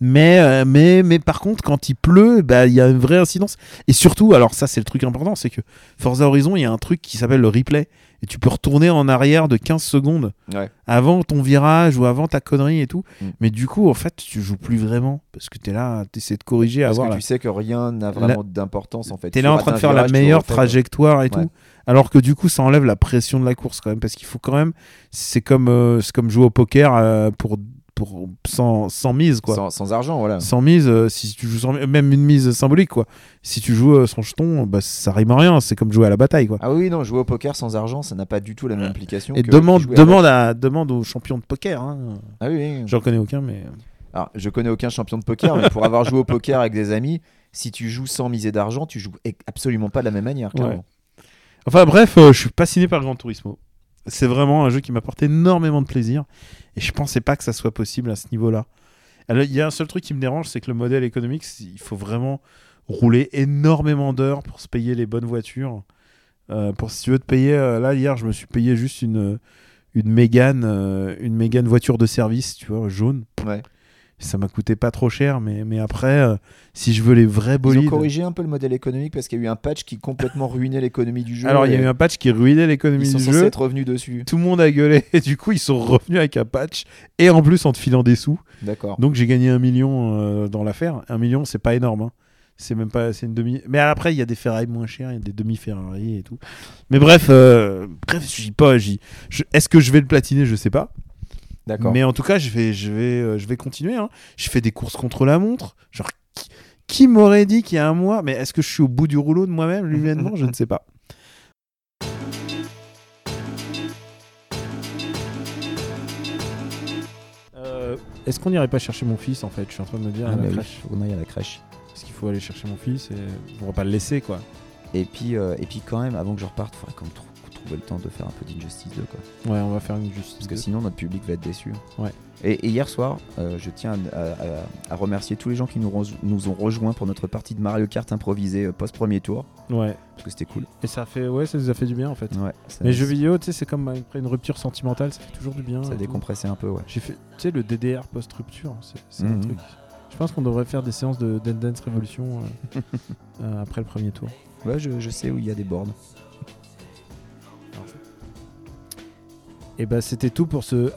Mais, euh, mais, mais par contre, quand il pleut, bah, il y a une vraie incidence. Et surtout, alors ça, c'est le truc important, c'est que Forza Horizon, il y a un truc qui s'appelle le replay. Et tu peux retourner en arrière de 15 secondes Ouais. avant ton virage ou avant ta connerie et tout. Mm. Mais du coup, en fait, tu joues plus vraiment parce que tu es là, tu essaies de corriger, Parce avoir que la- tu sais que rien n'a vraiment d'importance en fait. Tu là en train de faire la virage, meilleure trajectoire et Ouais. tout. Alors que du coup, ça enlève la pression de la course quand même. Parce qu'il faut quand même. C'est comme, euh, comme jouer au poker euh, pour, pour, sans, sans mise, quoi. Sans, sans argent, voilà. Sans mise, euh, si tu joues sans, même une mise symbolique, quoi. Si tu joues euh, sans jeton, bah, ça rime à rien. C'est comme jouer à la bataille, quoi. Ah oui, non, jouer au poker sans argent, ça n'a pas du tout la même implication. Et que demande, demande, à, demande aux champions de poker. Hein. Ah oui, oui. J'en connais aucun, mais. Alors, je connais aucun champion de poker, mais pour avoir joué au poker avec des amis, si tu joues sans miser d'argent, tu joues absolument pas de la même manière, clairement. Enfin bref, euh, je suis fasciné par Gran Turismo. C'est vraiment un jeu qui m'apporte énormément de plaisir et je pensais pas que ça soit possible à ce niveau-là. Il y a un seul truc qui me dérange, c'est que le modèle économique, il faut vraiment rouler énormément d'heures pour se payer les bonnes voitures. Euh, pour si tu veux te payer, euh, là hier, je me suis payé juste une une Mégane, euh, une Mégane voiture de service, tu vois, jaune. Ouais. Ça m'a coûté pas trop cher, mais mais après, euh, si je veux les vrais Ils bolides. ont corrigé un peu le modèle économique parce qu'il y a eu un patch qui complètement ruinait l'économie du jeu. Alors il y a eu un patch qui ruinait l'économie Ils sont du censés jeu. être revenus dessus. tout le monde a gueulé et du coup ils sont revenus avec un patch et en plus en te filant des sous D'accord. donc j'ai gagné un million euh, dans l'affaire un million c'est pas énorme hein. c'est même pas c'est une demi mais après il y a des ferrailles moins chères il y a des demi Ferrari et tout mais bref euh, bref j'y pas j'y je- est-ce que je vais le platiner? Je sais pas. Mais en tout cas je vais je vais euh, je vais continuer hein. je fais des courses contre la montre genre qui, qui m'aurait dit qu'il y a un mois mais est-ce que je suis au bout du rouleau de moi-même humainement je ne sais pas Euh, Est-ce qu'on n'irait pas chercher mon fils en fait? Je suis en train de me dire Ah, à la oui, crèche. faut qu'on aille à la crèche. Parce qu'il faut aller chercher mon fils et on va pas le laisser quoi. Et puis, euh, et puis quand même, avant que je reparte, il faudrait qu'on qu'on trouve trouver le temps de faire un peu d'Injustice 2 quoi. Ouais, on va faire une justice. Parce que sinon notre public va être déçu. Ouais. Et, et hier soir, euh, je tiens à, à- à remercier tous les gens qui nous, ont rejoints pour notre partie de Mario Kart improvisée euh, post premier tour, Ouais. parce que c'était cool. Et ça fait, ouais, ça nous a fait du bien en fait. Ouais, Les jeux vidéo, tu sais, c'est comme après une rupture sentimentale, ça fait toujours du bien. ça décompressait un peu, ouais. J'ai fait, tu sais, le DDR post-rupture, c'est c'est un Mhm. truc. Je pense qu'on devrait faire des séances de Dance Dance Revolution euh, euh, après le premier tour. Ouais, je, je sais où il y a des bornes. Et bah, c'était tout pour ce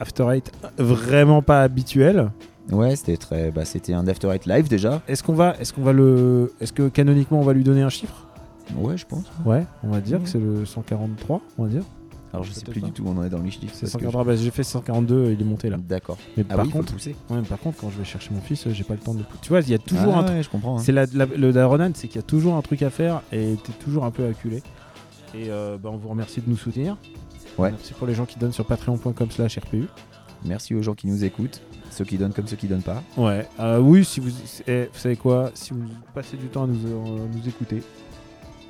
After Eight vraiment pas habituel. Ouais, c'était très, bah, c'était un After Eight live déjà. Est-ce qu'on va, est-ce qu'on va le, est-ce que canoniquement on va lui donner un chiffre? Ouais, je pense. Ouais, on va dire que c'est le 143, on va dire. Alors je sais plus pas. du tout où on en est dans le chiffre. C'est parce que 143, bah, j'ai fait 142, il est monté là. D'accord. Mais Ah par oui, contre, ouais, mais par contre, quand je vais chercher mon fils, j'ai pas le temps de le pousser. Tu vois, il y a toujours Ah un truc. ouais, je comprends. hein. C'est la, la- le la Ronan, c'est qu'il y a toujours un truc à faire et t'es toujours un peu acculé. Et euh, bah, on vous remercie de nous soutenir. Ouais. Merci pour les gens qui donnent sur patreon.com slash RPU. Merci aux gens qui nous écoutent, ceux qui donnent comme ceux qui donnent pas. Ouais. Euh, oui, si vous, eh, vous savez quoi, si vous passez du temps à nous, euh, nous écouter,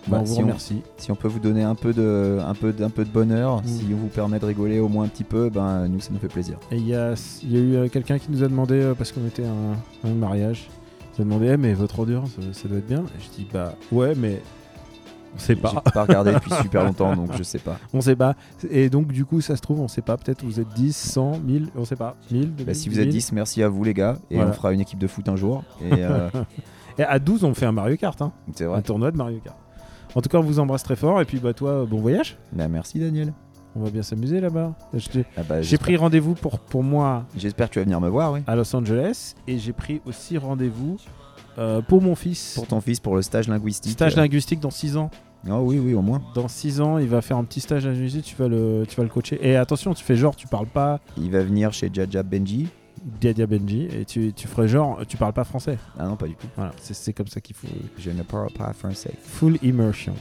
bah, on vous si on- remercie. Si on peut vous donner un peu de, un peu, d'un peu de bonheur, Mm. si on vous permet de rigoler au moins un petit peu, ben nous ça nous fait plaisir. Et il y a, il y a eu euh, quelqu'un qui nous a demandé, parce qu'on était à un, mariage, il nous a demandé, Eh, mais votre audience, euh, ça doit être bien? Et je dis, bah ouais, mais on sait J'ai pas. pas regardé depuis super longtemps, donc je sais pas. On sait pas. Et donc, du coup, ça se trouve, on sait pas. Peut-être vous êtes 10, 100, 1000, on sait pas. 1000, 2000, Bah, si vous êtes 1000. 10, merci à vous les gars, et Voilà. on fera une équipe de foot un jour. Et euh, Et à 12, on fait un Mario Kart, hein. c'est un vrai. tournoi de Mario Kart. En tout cas, on vous embrasse très fort. Et puis, bah, toi, bon voyage. Bah, merci Daniel. On va bien s'amuser là-bas. Ah bah, J'ai pris rendez-vous pour, pour moi J'espère que tu vas venir me voir, oui. à Los Angeles. Et j'ai pris aussi rendez-vous euh, pour mon fils. Pour ton fils, pour le stage linguistique. Stage euh, linguistique dans 6 ans. Oh oui, oui, au moins. Dans 6 ans, il va faire un petit stage linguistique. Tu vas le, tu vas le coacher. Et attention, tu fais genre, tu parles pas Il va venir chez Jaja Benji. Diadia Benji. Et tu, tu ferais genre, tu parles pas français. Ah non, pas du tout. Voilà, c'est c'est comme ça qu'il faut. Je ne parle pas français. Full immersion.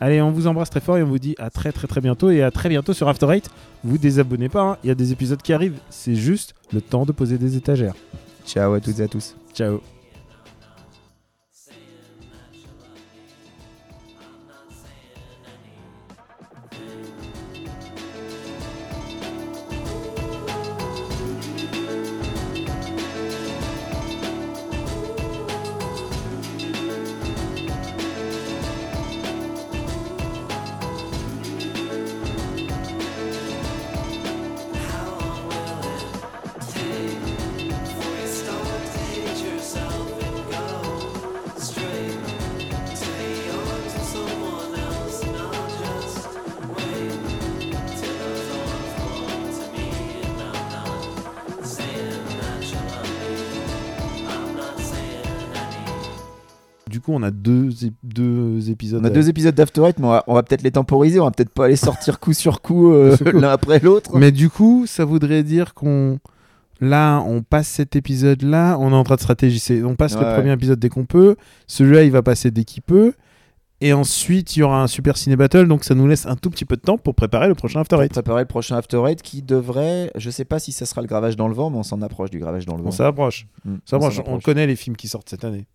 Allez, on vous embrasse très fort et on vous dit à très très très bientôt. Et à très bientôt sur After Eight. Vous désabonnez pas, hein. il y a des épisodes qui arrivent. C'est juste le temps de poser des étagères. Ciao à toutes et à tous. Ciao. A deux, deux épisodes. On a deux épisodes d'After Eight, mais on va, va peut-être les temporiser. On va peut-être pas les sortir coup sur coup euh, l'un après l'autre. Mais du coup, ça voudrait dire qu'on. Là, on passe cet épisode-là, on est en train de stratégiser. On passe le Ouais. premier épisode dès qu'on peut. Celui-là, il va passer dès qu'il peut. Et ensuite, il y aura un Super Ciné Battle. Donc, ça nous laisse un tout petit peu de temps pour préparer le prochain After Eight. préparer le prochain After Eight qui devrait, je sais pas si ça sera le gravage dans le vent, mais on s'en approche du gravage dans le vent. On s'approche. Mm, Ça on approche. s'en On connaît les films qui sortent cette année.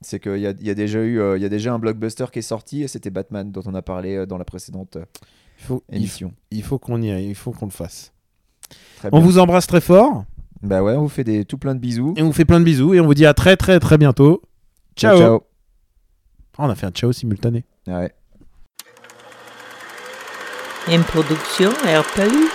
C'est qu'il y a, il y a déjà eu, euh, il y a déjà un blockbuster qui est sorti et c'était Batman dont on a parlé euh, dans la précédente euh, Il faut, il, émission. il faut qu'on y aille. Il faut qu'on le fasse. Très On bien. vous embrasse très fort. Bah ouais, on vous fait des tout plein de bisous. Et on vous fait plein de bisous. Et on vous dit à très, très, très bientôt. Ciao. ciao. Ah, on a fait un ciao simultané. Ouais. Une production RPU.